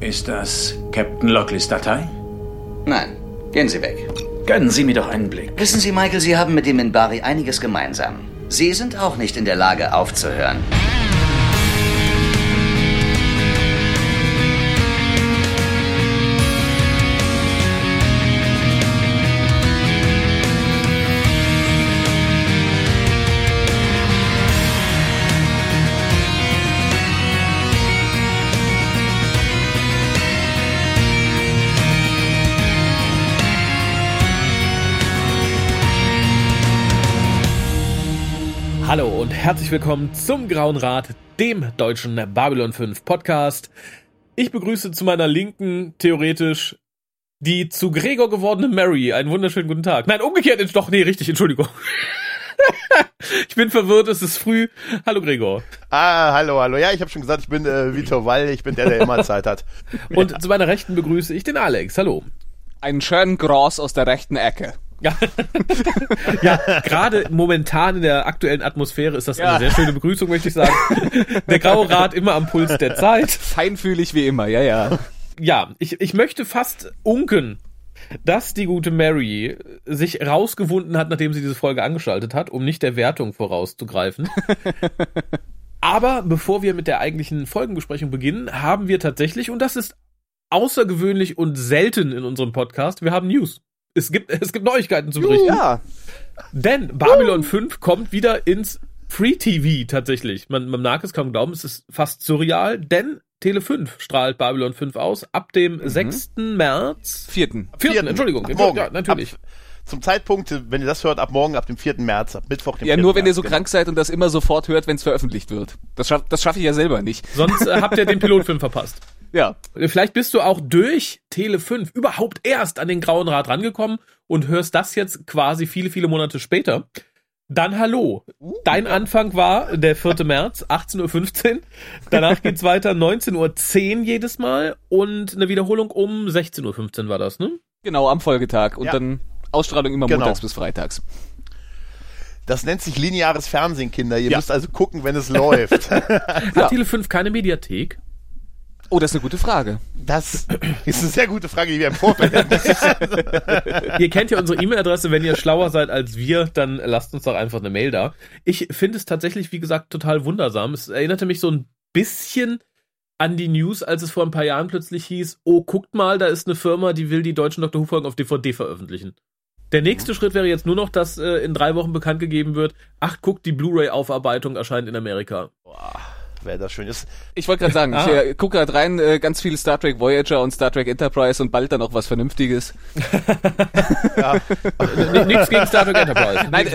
Ist das Captain Lockleys Datei? Nein, gehen Sie weg. Gönnen Sie mir doch einen Blick. Wissen Sie, Michael, Sie haben mit dem Minbari einiges gemeinsam. Sie sind auch nicht in der Lage aufzuhören. Herzlich willkommen zum Grauen Rat, dem deutschen Babylon 5 Podcast. Ich begrüße zu meiner Linken theoretisch die zu Gregor gewordene Mary. Einen wunderschönen guten Tag. Nein, umgekehrt, doch, nee, richtig, Entschuldigung. ich bin verwirrt, es ist früh. Hallo Gregor. Ah, hallo, hallo. Ja, ich habe schon gesagt, ich bin äh, Vitor Wall, ich bin der, der immer Zeit hat. Und ja. zu meiner Rechten begrüße ich den Alex. Hallo. Einen schönen Gras aus der rechten Ecke. Ja, ja gerade momentan in der aktuellen Atmosphäre ist das ja. eine sehr schöne Begrüßung, möchte ich sagen. Der Graue Rat immer am Puls der Zeit. Feinfühlig wie immer, ja, ja. Ja, ich, ich möchte fast unken, dass die gute Mary sich rausgewunden hat, nachdem sie diese Folge angeschaltet hat, um nicht der Wertung vorauszugreifen. Aber bevor wir mit der eigentlichen Folgenbesprechung beginnen, haben wir tatsächlich, und das ist außergewöhnlich und selten in unserem Podcast, wir haben News es gibt, es gibt Neuigkeiten zu berichten. Ja. Denn Babylon 5 kommt wieder ins Free TV tatsächlich. Man, man mag es kaum glauben, es ist fast surreal, denn Tele 5 strahlt Babylon 5 aus ab dem mhm. 6. März. 4. 4. Entschuldigung. Ab morgen. Ja, natürlich. Ab, zum Zeitpunkt, wenn ihr das hört, ab morgen, ab dem 4. März, ab Mittwoch, dem Ja, nur wenn März, ihr so genau. krank seid und das immer sofort hört, wenn es veröffentlicht wird. Das, schaff, das schaffe ich ja selber nicht. Sonst äh, habt ihr den Pilotfilm verpasst. Ja. Vielleicht bist du auch durch Tele 5 überhaupt erst an den Grauen Rat rangekommen und hörst das jetzt quasi viele, viele Monate später. Dann hallo. Dein Anfang war der 4. März, 18.15 Uhr. Danach geht's weiter 19.10 Uhr jedes Mal und eine Wiederholung um 16.15 Uhr war das, ne? Genau, am Folgetag. Und ja. dann Ausstrahlung immer genau. montags bis freitags. Das nennt sich lineares Fernsehen, Kinder. Ihr ja. müsst also gucken, wenn es läuft. Hat ja. Tele 5 keine Mediathek? Oh, das ist eine gute Frage. Das ist eine sehr gute Frage, die wir im Vorfeld hatten. ihr kennt ja unsere E-Mail-Adresse. Wenn ihr schlauer seid als wir, dann lasst uns doch einfach eine Mail da. Ich finde es tatsächlich, wie gesagt, total wundersam. Es erinnerte mich so ein bisschen an die News, als es vor ein paar Jahren plötzlich hieß, oh, guckt mal, da ist eine Firma, die will die deutschen Dr. Who-Folgen auf DVD veröffentlichen. Der nächste mhm. Schritt wäre jetzt nur noch, dass äh, in drei Wochen bekannt gegeben wird, ach, guckt, die Blu-ray-Aufarbeitung erscheint in Amerika. Boah wäre das schön. Ist ich wollte gerade sagen, ah. ich äh, gucke gerade rein, äh, ganz viel Star Trek Voyager und Star Trek Enterprise und bald dann auch was Vernünftiges. ja. Nichts gegen Star Trek Enterprise. Nein,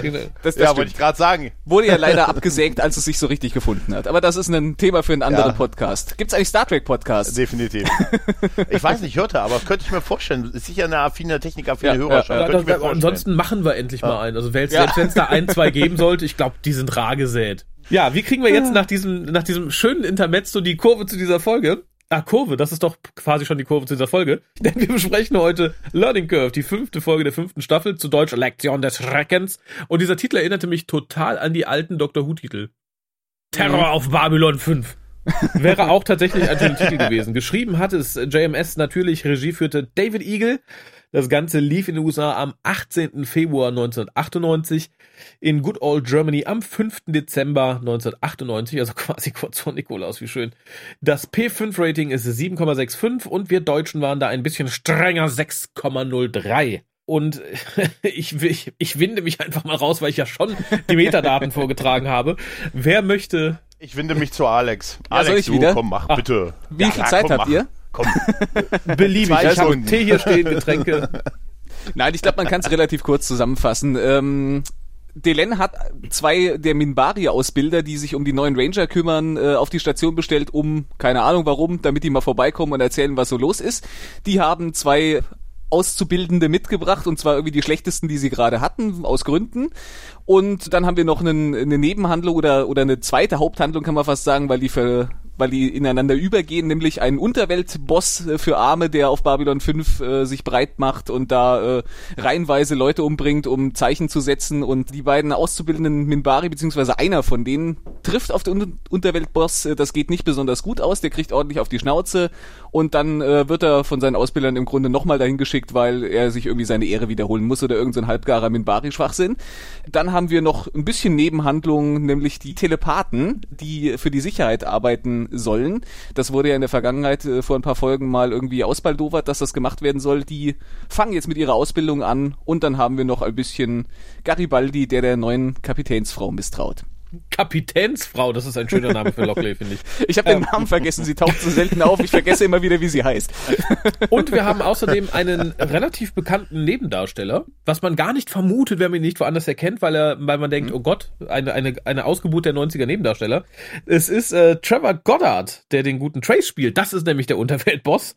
das, das ja, wollte ich gerade sagen. Wurde ja leider abgesägt, als es sich so richtig gefunden hat. Aber das ist ein Thema für einen anderen ja. Podcast. Gibt's eigentlich Star Trek Podcasts? Definitiv. ich weiß nicht, hörte, aber könnte ich mir vorstellen. Ist sicher eine affine Technik, affine ja, Hörerschaft. Ja, ansonsten machen wir endlich mal einen. Also selbst wenn es da ein, zwei geben sollte, ich glaube, die sind rar gesät. Ja, wie kriegen wir jetzt nach diesem, nach diesem schönen Intermezzo die Kurve zu dieser Folge? Ah, Kurve, das ist doch quasi schon die Kurve zu dieser Folge. Denn wir besprechen heute Learning Curve, die fünfte Folge der fünften Staffel, zu Deutsch Lektion des Schreckens. Und dieser Titel erinnerte mich total an die alten Doctor Who-Titel. Terror mhm. auf Babylon 5. Wäre auch tatsächlich ein Titel gewesen. Geschrieben hat es JMS natürlich, Regie führte David Eagle. Das Ganze lief in den USA am 18. Februar 1998, in Good Old Germany am 5. Dezember 1998, also quasi kurz vor Nikolaus, wie schön. Das P5-Rating ist 7,65 und wir Deutschen waren da ein bisschen strenger 6,03. Und ich, ich, ich winde mich einfach mal raus, weil ich ja schon die Metadaten vorgetragen habe. Wer möchte. Ich winde mich zu Alex. Ja, Alex, soll ich du, wieder? komm, mach, bitte. Wie viel ja, Zeit komm, habt mach. ihr? Komm. Beliebig. ich habe Tee hier stehen, Getränke. Nein, ich glaube, man kann es relativ kurz zusammenfassen. Ähm, Delen hat zwei der Minbari-Ausbilder, die sich um die neuen Ranger kümmern, äh, auf die Station bestellt, um, keine Ahnung warum, damit die mal vorbeikommen und erzählen, was so los ist. Die haben zwei Auszubildende mitgebracht und zwar irgendwie die schlechtesten, die sie gerade hatten, aus Gründen. Und dann haben wir noch einen, eine Nebenhandlung oder, oder eine zweite Haupthandlung, kann man fast sagen, weil die für weil die ineinander übergehen, nämlich ein Unterweltboss äh, für Arme, der auf Babylon 5 äh, sich breit macht und da äh, reihenweise Leute umbringt, um Zeichen zu setzen. Und die beiden auszubildenden Minbari, beziehungsweise einer von denen, trifft auf den Unterweltboss, äh, das geht nicht besonders gut aus, der kriegt ordentlich auf die Schnauze und dann äh, wird er von seinen Ausbildern im Grunde nochmal dahin geschickt, weil er sich irgendwie seine Ehre wiederholen muss oder irgendein so halbgarer Minbari-Schwachsinn. Dann haben wir noch ein bisschen Nebenhandlungen, nämlich die Telepathen, die für die Sicherheit arbeiten sollen. Das wurde ja in der Vergangenheit äh, vor ein paar Folgen mal irgendwie ausbaldowert, dass das gemacht werden soll. Die fangen jetzt mit ihrer Ausbildung an und dann haben wir noch ein bisschen Garibaldi, der der neuen Kapitänsfrau misstraut. Kapitänsfrau, das ist ein schöner Name für Lockley, finde ich. Ich habe den Namen vergessen, sie taucht so selten auf, ich vergesse immer wieder, wie sie heißt. Und wir haben außerdem einen relativ bekannten Nebendarsteller, was man gar nicht vermutet, wenn man ihn nicht woanders erkennt, weil er, weil man denkt, mhm. oh Gott, eine, eine, eine Ausgeburt der 90er Nebendarsteller. Es ist äh, Trevor Goddard, der den guten Trace spielt. Das ist nämlich der Unterweltboss.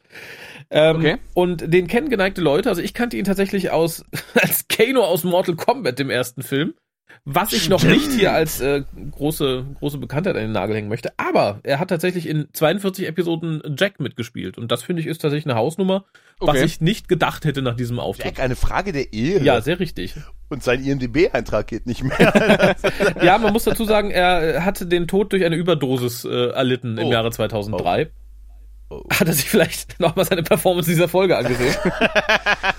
Ähm, okay. Und den kennen geneigte Leute. Also ich kannte ihn tatsächlich aus als Kano aus Mortal Kombat, dem ersten Film. Was ich noch nicht hier als äh, große, große Bekanntheit an den Nagel hängen möchte. Aber er hat tatsächlich in 42 Episoden Jack mitgespielt. Und das finde ich ist tatsächlich eine Hausnummer, okay. was ich nicht gedacht hätte nach diesem Auftritt. Jack, eine Frage der Ehre. Ja, sehr richtig. Und sein IMDB-Eintrag geht nicht mehr. ja, man muss dazu sagen, er hatte den Tod durch eine Überdosis äh, erlitten im oh. Jahre 2003. Oh. Hat er sich vielleicht nochmal seine Performance dieser Folge angesehen?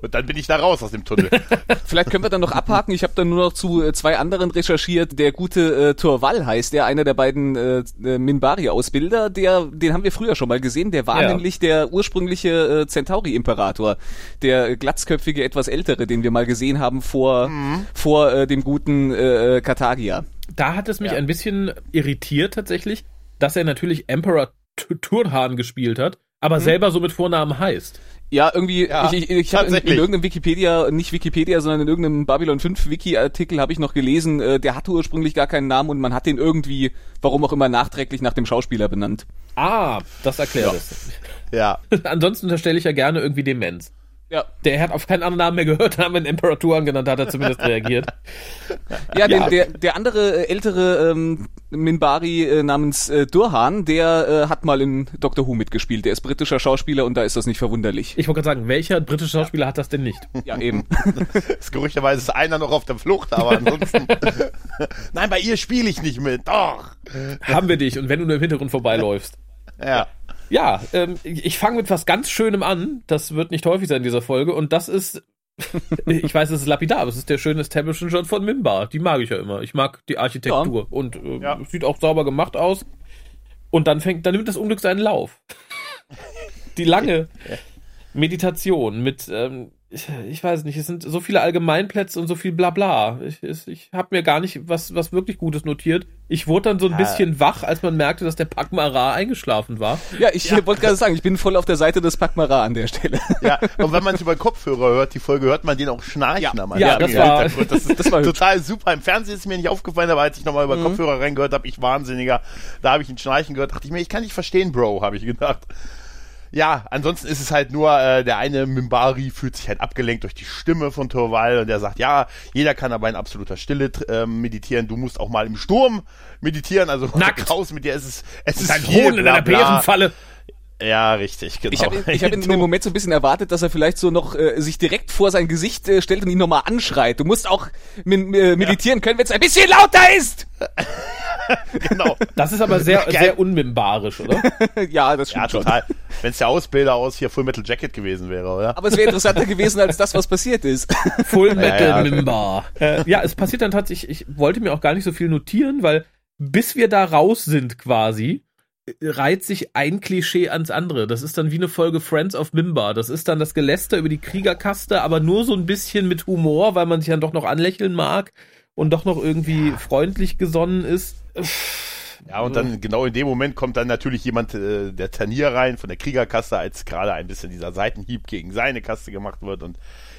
Und dann bin ich da raus aus dem Tunnel. Vielleicht können wir dann noch abhaken. Ich habe dann nur noch zu äh, zwei anderen recherchiert. Der gute äh, Torval heißt der, einer der beiden äh, äh, Minbari-Ausbilder. Der, den haben wir früher schon mal gesehen. Der war ja. nämlich der ursprüngliche äh, Centauri-Imperator. Der glatzköpfige, etwas ältere, den wir mal gesehen haben vor, mhm. vor äh, dem guten äh, Katagia. Da hat es mich ja. ein bisschen irritiert tatsächlich, dass er natürlich Emperor Turhan gespielt hat, aber mhm. selber so mit Vornamen heißt. Ja, irgendwie, ja, ich, ich, ich habe in, in, irgendeinem Wikipedia, nicht Wikipedia, sondern in irgendeinem Babylon 5 Wiki-Artikel habe ich noch gelesen, äh, der hatte ursprünglich gar keinen Namen und man hat den irgendwie, warum auch immer, nachträglich nach dem Schauspieler benannt. Ah, das erklärt ja. es. Ja. Ansonsten unterstelle ich ja gerne irgendwie Demenz. Ja. Der hat auf keinen anderen Namen mehr gehört, haben wir ihn Imperaturen genannt, hat er zumindest reagiert. Ja, ja. der, der andere äh, ältere ähm, Minbari äh, namens äh, Durhan, der äh, hat mal in Doctor Who mitgespielt. Der ist britischer Schauspieler und da ist das nicht verwunderlich. Ich wollte gerade sagen, welcher britische Schauspieler hat das denn nicht? Ja, eben. das gerüchterweise ist einer noch auf der Flucht, aber ansonsten. Nein, bei ihr spiele ich nicht mit. Doch. Haben wir dich und wenn du nur im Hintergrund vorbeiläufst. Ja. Ja, ähm, ich fange mit was ganz Schönem an. Das wird nicht häufig sein in dieser Folge. Und das ist, ich weiß, es ist lapidar, aber es ist der schöne Establishment Shot von Mimbar. Die mag ich ja immer. Ich mag die Architektur. Ja. Und äh, ja. sieht auch sauber gemacht aus. Und dann fängt, dann nimmt das Unglück seinen Lauf. die lange Meditation mit ähm, ich, ich weiß nicht, es sind so viele Allgemeinplätze und so viel Blabla. Ich, ich, ich habe mir gar nicht was, was wirklich Gutes notiert. Ich wurde dann so ein bisschen wach, als man merkte, dass der Pakmara eingeschlafen war. Ja, ich ja. wollte gerade sagen, ich bin voll auf der Seite des Pakmara an der Stelle. Ja, und wenn man es über Kopfhörer hört, die Folge, hört man den auch schnarchen ja. am Ja, das war, das, ist, das war total super. Im Fernsehen ist mir nicht aufgefallen, aber als ich nochmal über mhm. Kopfhörer reingehört habe, ich wahnsinniger, da habe ich ein Schnarchen gehört, dachte ich mir, ich kann nicht verstehen, Bro, habe ich gedacht. Ja, ansonsten ist es halt nur, äh, der eine Mimbari fühlt sich halt abgelenkt durch die Stimme von Torval und der sagt, ja, jeder kann aber in absoluter Stille äh, meditieren, du musst auch mal im Sturm meditieren, also Nackt. raus mit dir, es ist, es ist Dein viel, Hohn in einer Bärenfalle. Ja, richtig, genau. Ich habe ich hab in dem Moment so ein bisschen erwartet, dass er vielleicht so noch äh, sich direkt vor sein Gesicht äh, stellt und ihn nochmal anschreit. Du musst auch äh, meditieren ja. können, wenn es ein bisschen lauter ist. genau. Das ist aber sehr, sehr unmimbarisch, oder? ja, das stimmt ja, total. Wenn es der Ausbilder aus hier Full Metal Jacket gewesen wäre, oder? Aber es wäre interessanter gewesen als das, was passiert ist. Full Metal ja, ja. Mimbar. Äh, ja, es passiert dann tatsächlich, ich wollte mir auch gar nicht so viel notieren, weil bis wir da raus sind quasi, reiht sich ein Klischee ans andere. Das ist dann wie eine Folge Friends of Mimbar. Das ist dann das Geläster über die Kriegerkaste, aber nur so ein bisschen mit Humor, weil man sich dann doch noch anlächeln mag und doch noch irgendwie ja. freundlich gesonnen ist. Ja, und dann genau in dem Moment kommt dann natürlich jemand, äh, der Tanier rein von der Kriegerkaste, als gerade ein bisschen dieser Seitenhieb gegen seine Kaste gemacht wird und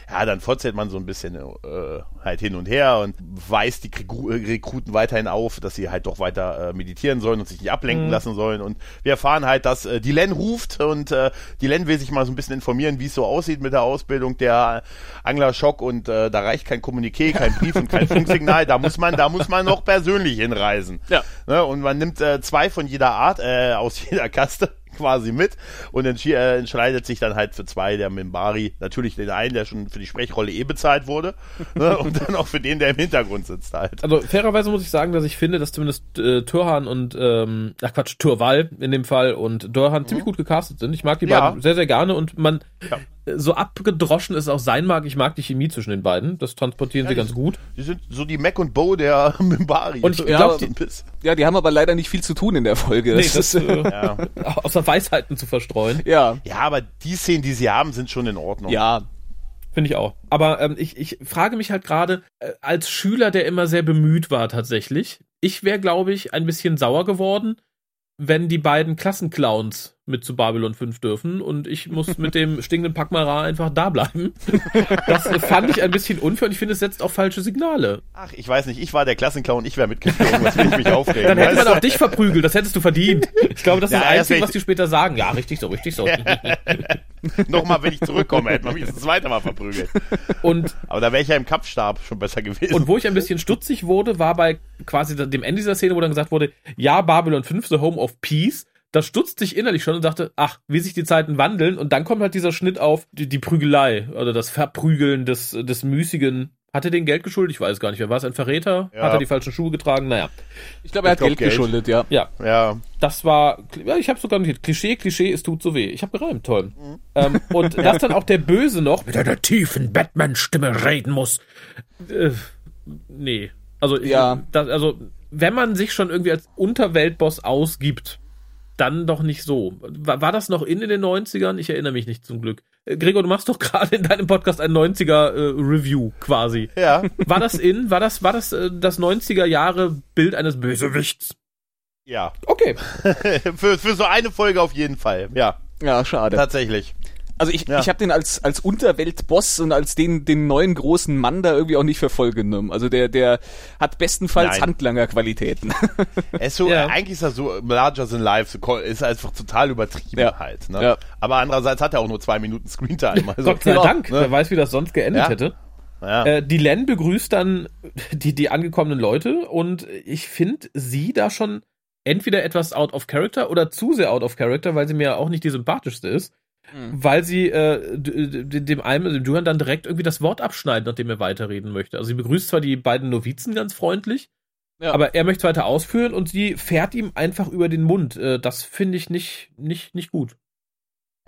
ja, dann vorzählt man so ein bisschen äh, halt hin und her und weist die Rekruten weiterhin auf, dass sie halt doch weiter äh, meditieren sollen und sich nicht ablenken mhm. lassen sollen. Und wir erfahren halt, dass äh, Dylan ruft und äh, Dylan will sich mal so ein bisschen informieren, wie es so aussieht mit der Ausbildung der Angler Schock und äh, da reicht kein Kommuniqué, kein Brief und kein Funksignal. Da muss man, da muss man noch persönlich hinreisen. Ja. Ne? Und man nimmt äh, zwei von jeder Art, äh, aus jeder Kaste quasi mit und äh, entscheidet sich dann halt für zwei, der Mimbari, natürlich den einen, der schon für die Sprechrolle eh bezahlt wurde, ne, und dann auch für den, der im Hintergrund sitzt halt. Also fairerweise muss ich sagen, dass ich finde, dass zumindest äh, Turhan und, ähm, ach Quatsch, Turval in dem Fall und Dorhan mhm. ziemlich gut gecastet sind. Ich mag die ja. beiden sehr, sehr gerne und man, ja so abgedroschen es auch sein mag, ich mag die Chemie zwischen den beiden. Das transportieren ja, sie ganz gut. Die sind so die Mac und Bo der Mimbari. Und ich glaube, ja, ja, die haben aber leider nicht viel zu tun in der Folge. Nee, das, das ist, äh, ja. außer Weisheiten zu verstreuen. Ja. Ja, aber die Szenen, die sie haben, sind schon in Ordnung. Ja. Finde ich auch. Aber ähm, ich, ich frage mich halt gerade, äh, als Schüler, der immer sehr bemüht war tatsächlich, ich wäre, glaube ich, ein bisschen sauer geworden, wenn die beiden Klassenclowns mit zu Babylon 5 dürfen und ich muss mit dem stinkenden Pakmara einfach da bleiben. Das fand ich ein bisschen unfair und ich finde, es setzt auch falsche Signale. Ach, ich weiß nicht, ich war der Klassenclown, ich wäre mitgeflogen, was will ich mich aufregen? Dann hätte man auch dich verprügelt, das hättest du verdient. Ich glaube, das ist ja, das Einzige, was die später sagen. Ja, richtig so, richtig so. Nochmal, wenn ich zurückkomme, hätte man mich das zweite Mal verprügelt. Und, Aber da wäre ich ja im Kampfstab schon besser gewesen. Und wo ich ein bisschen stutzig wurde, war bei quasi dem Ende dieser Szene, wo dann gesagt wurde, ja, Babylon 5, The Home of Peace da stutzte ich innerlich schon und dachte, ach, wie sich die Zeiten wandeln. Und dann kommt halt dieser Schnitt auf die, die Prügelei oder das Verprügeln des, des müßigen. Hat er den Geld geschuldet? Ich weiß gar nicht Wer War es ein Verräter? Ja. Hat er die falschen Schuhe getragen? Naja. Ich glaube, er hat Geld, Geld, geschuldet, ja. Ja. Ja. Das war, ja, ich habe sogar notiert. Klischee, Klischee, es tut so weh. Ich habe gereimt, toll. Mhm. Ähm, und dass dann auch der Böse noch mit einer tiefen Batman-Stimme reden muss. Äh, nee. Also, ja. Das, also, wenn man sich schon irgendwie als Unterweltboss ausgibt, dann doch nicht so. War, war das noch in, in den 90ern? Ich erinnere mich nicht zum Glück. Äh, Gregor, du machst doch gerade in deinem Podcast ein 90er äh, Review quasi. Ja. War das in? War das, war das äh, das 90er Jahre Bild eines Bösewichts? Ja. Okay. für, für so eine Folge auf jeden Fall. Ja. Ja, schade. Tatsächlich. Also ich, ja. ich habe den als, als Unterweltboss und als den, den neuen großen Mann da irgendwie auch nicht für voll genommen. Also der, der hat bestenfalls Handlanger-Qualitäten. Er ist so, ja. eigentlich ist er so larger than life, ist einfach total übertrieben ja. halt. Ne? Ja. Aber andererseits hat er auch nur zwei Minuten Screentime. Also, Gott sei Dank, ne? wer weiß, wie das sonst geendet hätte. Ja. Äh, die Len begrüßt dann die, die angekommenen Leute und ich finde sie da schon entweder etwas out of character oder zu sehr out of character, weil sie mir auch nicht die sympathischste ist. Mhm. Weil sie äh, dem einen, dem Duran dann direkt irgendwie das Wort abschneiden, nachdem er weiterreden möchte. Also sie begrüßt zwar die beiden Novizen ganz freundlich, ja. aber er möchte es weiter ausführen und sie fährt ihm einfach über den Mund. Äh, das finde ich nicht, nicht, nicht gut.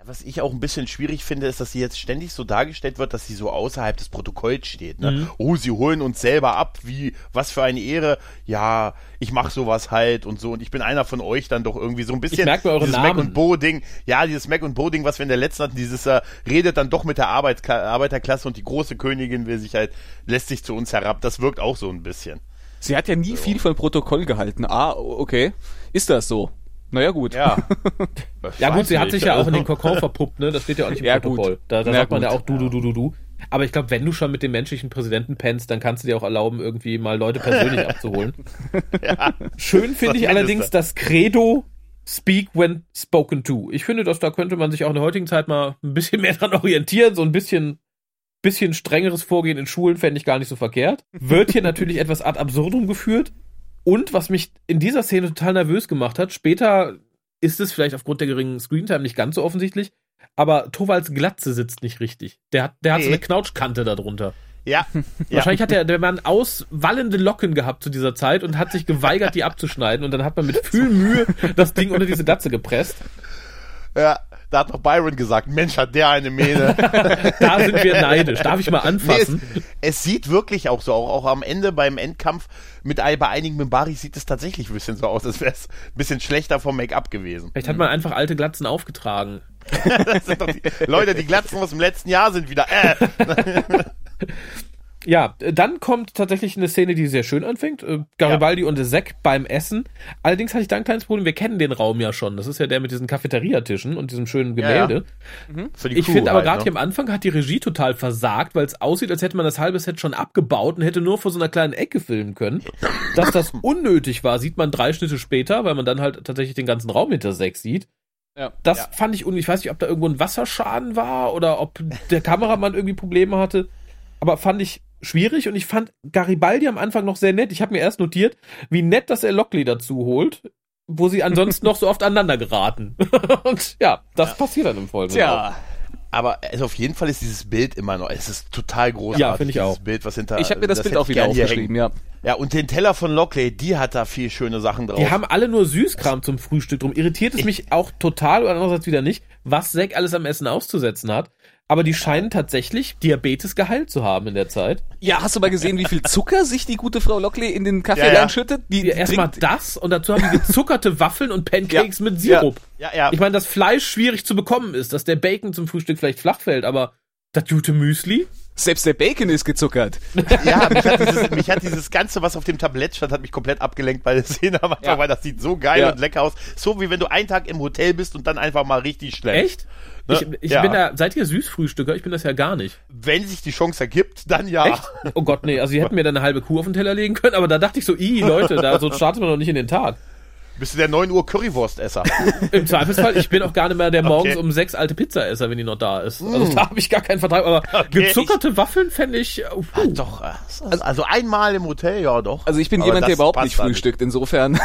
Was ich auch ein bisschen schwierig finde, ist, dass sie jetzt ständig so dargestellt wird, dass sie so außerhalb des Protokolls steht. Ne? Mhm. Oh, sie holen uns selber ab, wie, was für eine Ehre. Ja, ich mache sowas halt und so. Und ich bin einer von euch dann doch irgendwie so ein bisschen. Ich merke eure dieses Namen. Mac und Bo-Ding. Ja, dieses Mac und Bo-Ding, was wir in der letzten hatten, dieses äh, redet dann doch mit der Arbeits Arbeiterklasse und die große Königin will sich halt, lässt sich zu uns herab. Das wirkt auch so ein bisschen. Sie hat ja nie so. viel von Protokoll gehalten. Ah, okay. Ist das so? Naja, gut. Ja. ja, gut, sie hat sich ja auch in den Kokon verpuppt, ne? Das steht ja auch nicht im ja, Protokoll. Gut. Da, da sagt man ja auch du, du, du, du, du. Aber ich glaube, wenn du schon mit dem menschlichen Präsidenten pennst, dann kannst du dir auch erlauben, irgendwie mal Leute persönlich abzuholen. ja. Schön finde ich allerdings das Credo Speak when spoken to. Ich finde, dass da könnte man sich auch in der heutigen Zeit mal ein bisschen mehr dran orientieren, so ein bisschen bisschen strengeres Vorgehen in Schulen fände ich gar nicht so verkehrt. Wird hier natürlich etwas ad absurdum geführt, und was mich in dieser Szene total nervös gemacht hat, später ist es vielleicht aufgrund der geringen Screentime nicht ganz so offensichtlich, aber Tovals Glatze sitzt nicht richtig. Der hat, der hat so eine Knautschkante darunter. Ja. Wahrscheinlich hat der, der Mann auswallende Locken gehabt zu dieser Zeit und hat sich geweigert, die abzuschneiden und dann hat man mit viel Mühe das Ding unter diese Glatze gepresst. Ja. Da hat noch Byron gesagt, Mensch, hat der eine Mähne. da sind wir neidisch. Darf ich mal anfassen? Nee, es, es, sieht wirklich auch so, auch, auch am Ende beim Endkampf mit bei einigen Mimbari sieht es tatsächlich ein bisschen so aus, als wäre es ein bisschen schlechter vom Make-up gewesen. Vielleicht hat man einfach alte Glatzen aufgetragen. die, Leute, die Glatzen aus dem letzten Jahr sind wieder. Äh. Ja, dann kommt tatsächlich eine Szene, die sehr schön anfängt. Äh, Garibaldi ja. und Zack beim Essen. Allerdings hatte ich da ein kleines Problem. Wir kennen den Raum ja schon. Das ist ja der mit diesen Cafeteriatischen und diesem schönen Gemälde. Ja, ja. Mhm. Ich finde aber halt, gerade ne? hier am Anfang hat die Regie total versagt, weil es aussieht, als hätte man das halbe Set schon abgebaut und hätte nur vor so einer kleinen Ecke filmen können. Dass das unnötig war, sieht man drei Schnitte später, weil man dann halt tatsächlich den ganzen Raum hinter Zack sieht. Ja, das ja. fand ich unnötig. Ich weiß nicht, ob da irgendwo ein Wasserschaden war oder ob der Kameramann irgendwie Probleme hatte. Aber fand ich schwierig und ich fand Garibaldi am Anfang noch sehr nett. Ich habe mir erst notiert, wie nett, dass er Lockley dazu holt. wo sie ansonsten noch so oft aneinander geraten. Und ja, das ja. passiert dann im Folgenden. Tja. Aber also auf jeden Fall ist dieses Bild immer noch, es ist total großartig. Ja, finde ich auch. Bild, was hinter, ich habe mir das, das Bild auch wieder aufgeschrieben, ja. Ja, und den Teller von Lockley, die hat da viel schöne Sachen drauf. Die haben alle nur Süßkram zum Frühstück drum. Irritiert es ich mich auch total oder andererseits wieder nicht, was Zack alles am Essen auszusetzen hat. Aber die scheinen tatsächlich Diabetes geheilt zu haben in der Zeit. Ja, hast du mal gesehen, wie viel Zucker sich die gute Frau Lockley in den Kaffee ja, ja. reinschüttet? Die, die erstmal das und dazu haben die gezuckerte Waffeln und Pancakes ja, mit Sirup. Ja, ja. Ich meine, dass Fleisch schwierig zu bekommen ist, dass der Bacon zum Frühstück vielleicht flach fällt, aber das gute Müsli? Selbst der Bacon ist gezuckert. Ja, mich hat, dieses, mich hat dieses Ganze, was auf dem Tablett stand, hat mich komplett abgelenkt bei der Szene, aber ja. weil das sieht so geil ja. und lecker aus. So wie wenn du einen Tag im Hotel bist und dann einfach mal richtig schlecht. Echt? Ne? Ich, ich ja. bin da, seid ihr Süßfrühstücker? Ich bin das ja gar nicht. Wenn sich die Chance ergibt, dann ja. Echt? Oh Gott, nee, also sie hätten mir dann eine halbe Kuh auf den Teller legen können, aber da dachte ich so, i Leute, da so startet man doch nicht in den Tag. Bist du der 9 Uhr Currywurstesser? Im Zweifelsfall, ich bin auch gar nicht mehr der morgens okay. um 6 alte Pizzaesser, wenn die noch da ist. Also mm. da habe ich gar keinen Vertrag. Aber okay, gezuckerte ich, Waffeln fände ich. Uh. Ja, doch. Also, also, einmal im Hotel, ja doch. Also ich bin aber jemand, der überhaupt nicht frühstückt, insofern.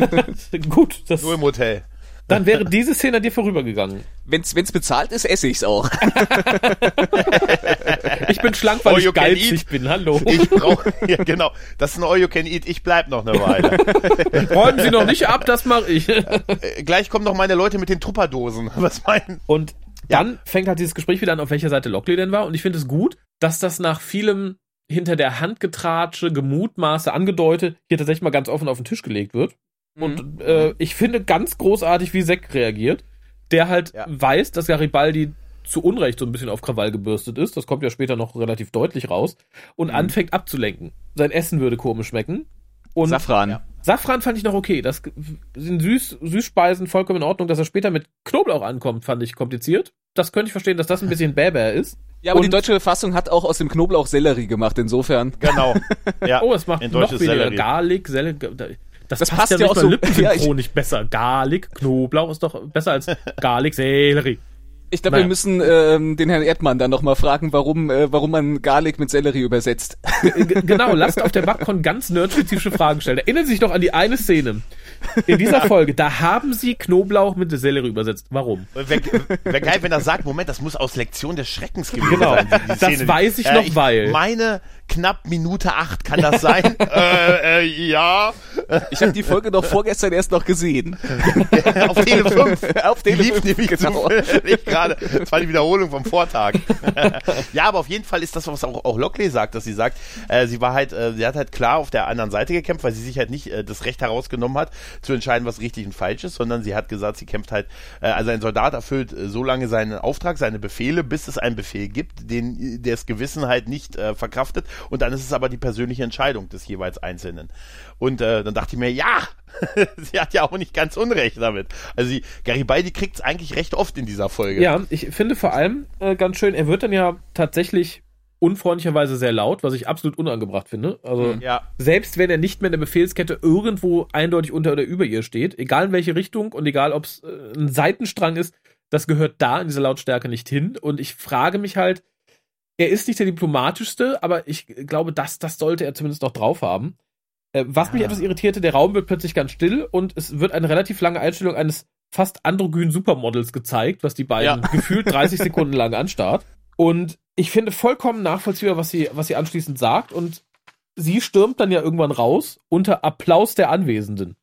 Gut. Das Nur im Hotel. Dann wäre diese Szene dir vorübergegangen. Wenn's, wenn's bezahlt ist, esse ich's auch. ich bin schlank, weil all ich geizig bin. Hallo. Ich brauch, ja, genau. Das ist ein All You Can Eat. Ich bleib noch eine Weile. Räumen Sie noch nicht ab, das mache ich. Äh, gleich kommen noch meine Leute mit den Tupperdosen. Was meinen? Und dann ja. fängt halt dieses Gespräch wieder an, auf welcher Seite Lockley denn war. Und ich finde es gut, dass das nach vielem hinter der Hand getratsche, Gemutmaße, angedeutet, hier tatsächlich mal ganz offen auf den Tisch gelegt wird. Und mhm. äh, ich finde ganz großartig, wie Zack reagiert, der halt ja. weiß, dass Garibaldi zu Unrecht so ein bisschen auf Krawall gebürstet ist. Das kommt ja später noch relativ deutlich raus. Und mhm. anfängt abzulenken. Sein Essen würde komisch schmecken. Und Safran. Ja. Safran fand ich noch okay. Das sind Süß, Süßspeisen vollkommen in Ordnung. Dass er später mit Knoblauch ankommt, fand ich kompliziert. Das könnte ich verstehen, dass das ein bisschen bäbär ist. Ja, aber und die deutsche Fassung hat auch aus dem Knoblauch Sellerie gemacht, insofern. Genau. Ja. Oh, es macht noch weniger Sellerie. Garlic, Sellerie. Das, das passt, passt ja, ja auch so. Lippensynchron ja, nicht besser. Garlic, Knoblauch ist doch besser als Garlic, Sellerie. Ich glaube, naja. wir müssen ähm, den Herrn Erdmann dann nochmal fragen, warum, äh, warum man Garlic mit Sellerie übersetzt. genau, lasst auf der BackCon ganz nerdspezifische Fragen stellen. Erinnern Sie sich noch an die eine Szene in dieser Folge. Da haben Sie Knoblauch mit Sellerie übersetzt. Warum? Wäre wär geil, wenn er sagt, Moment, das muss aus Lektion des Schreckens gewesen genau. sein. Die, die das weiß ich äh, noch, ich weil. Meine knapp Minute acht, kann das sein? äh, äh, ja. Ich habe die Folge noch vorgestern erst noch gesehen. Auf Tele 5. Auf Tele 5, nämlich genau. gerade. Das war die Wiederholung vom Vortag. ja, aber auf jeden Fall ist das, was auch, auch Lockley sagt, dass sie sagt, äh, sie war halt, äh, sie hat halt klar auf der anderen Seite gekämpft, weil sie sich halt nicht äh, das Recht herausgenommen hat, zu entscheiden, was richtig und falsch ist, sondern sie hat gesagt, sie kämpft halt, äh, also ein Soldat erfüllt äh, so lange seinen Auftrag, seine Befehle, bis es einen Befehl gibt, den das Gewissen halt nicht äh, verkraftet und dann ist es aber die persönliche Entscheidung des jeweils Einzelnen. Und äh, dann dachte ich mir, ja, sie hat ja auch nicht ganz Unrecht damit. Also sie, Garibaldi kriegt es eigentlich recht oft in dieser Folge. Ja, ich finde vor allem äh, ganz schön, er wird dann ja tatsächlich unfreundlicherweise sehr laut, was ich absolut unangebracht finde. Also ja. selbst wenn er nicht mehr in der Befehlskette irgendwo eindeutig unter oder über ihr steht, egal in welche Richtung und egal ob es äh, ein Seitenstrang ist, das gehört da in dieser Lautstärke nicht hin. Und ich frage mich halt, er ist nicht der diplomatischste, aber ich glaube, das, das sollte er zumindest noch drauf haben. Äh, was ja. mich etwas irritierte, der Raum wird plötzlich ganz still und es wird eine relativ lange Einstellung eines fast androgynen Supermodels gezeigt, was die beiden ja. gefühlt 30 Sekunden lang anstarrt. Und ich finde vollkommen nachvollziehbar, was sie, was sie anschließend sagt. Und sie stürmt dann ja irgendwann raus unter Applaus der Anwesenden.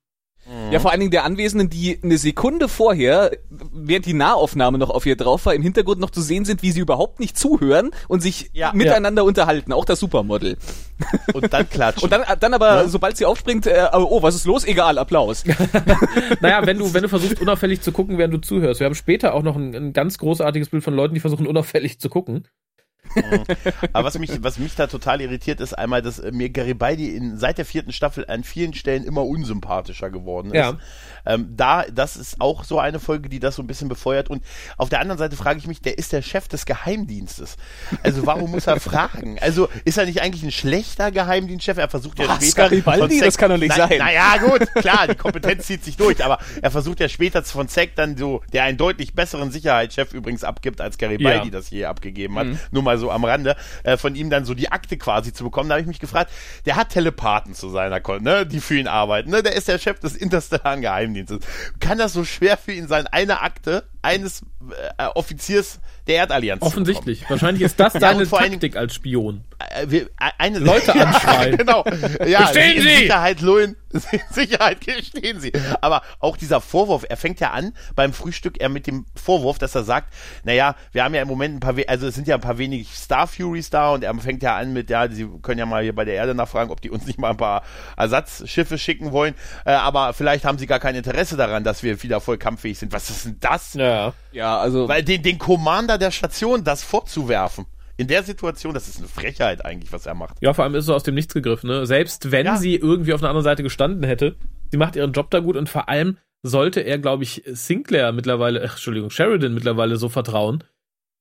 Ja, vor allen Dingen der Anwesenden, die eine Sekunde vorher, während die Nahaufnahme noch auf ihr drauf war, im Hintergrund noch zu sehen sind, wie sie überhaupt nicht zuhören und sich ja, miteinander ja. unterhalten. Auch das Supermodel. Und dann klatschen. Und dann, dann aber, ja. sobald sie aufspringt, äh, oh, was ist los? Egal, Applaus. naja, wenn du, wenn du versuchst, unauffällig zu gucken, während du zuhörst. Wir haben später auch noch ein, ein ganz großartiges Bild von Leuten, die versuchen, unauffällig zu gucken. Mhm. Aber was mich, was mich da total irritiert, ist einmal, dass mir Garibaldi in, seit der vierten Staffel an vielen Stellen immer unsympathischer geworden ist. Ja. Ähm, da, das ist auch so eine Folge, die das so ein bisschen befeuert. Und auf der anderen Seite frage ich mich, der ist der Chef des Geheimdienstes. Also warum muss er fragen? Also ist er nicht eigentlich ein schlechter Geheimdienstchef? Er versucht ja Was, später. Garibaldi? Das kann doch nicht na, sein. Naja, gut, klar, die Kompetenz zieht sich durch, aber er versucht ja später von Zack dann so, der einen deutlich besseren Sicherheitschef übrigens abgibt, als Garibaldi ja. das je abgegeben hat, mhm. nur mal so am Rande, äh, von ihm dann so die Akte quasi zu bekommen. Da habe ich mich gefragt, der hat Telepathen zu seiner ne, die für ihn arbeiten. Ne? Der ist der Chef des interstellaren Geheimdienstes. Kann das so schwer für ihn sein, eine Akte eines äh, Offiziers der Erdallianz Offensichtlich. Wahrscheinlich ist das deine Taktik als Spion. Äh, äh, eine Leute anschreien. genau. Ja, Gestehen Sie! Sicherheit, Lohen, Sicherheit gestehen Sie. Aber auch dieser Vorwurf, er fängt ja an beim Frühstück er mit dem Vorwurf, dass er sagt, naja, wir haben ja im Moment ein paar, also es sind ja ein paar wenig Star Furies da und er fängt ja an mit, ja, Sie können ja mal hier bei der Erde nachfragen, ob die uns nicht mal ein paar Ersatzschiffe schicken wollen, äh, aber vielleicht haben Sie gar kein Interesse daran, dass wir wieder voll kampffähig sind. Was ist denn das? Ja. Ja, also. Weil den, den Commander der Station das vorzuwerfen. In der Situation, das ist eine Frechheit eigentlich, was er macht. Ja, vor allem ist es aus dem Nichts gegriffen. Ne? Selbst wenn Ja. sie irgendwie auf einer anderen Seite gestanden hätte, sie macht ihren Job da gut und vor allem sollte er, glaube ich, Sinclair mittlerweile, ach, Entschuldigung, Sheridan mittlerweile so vertrauen,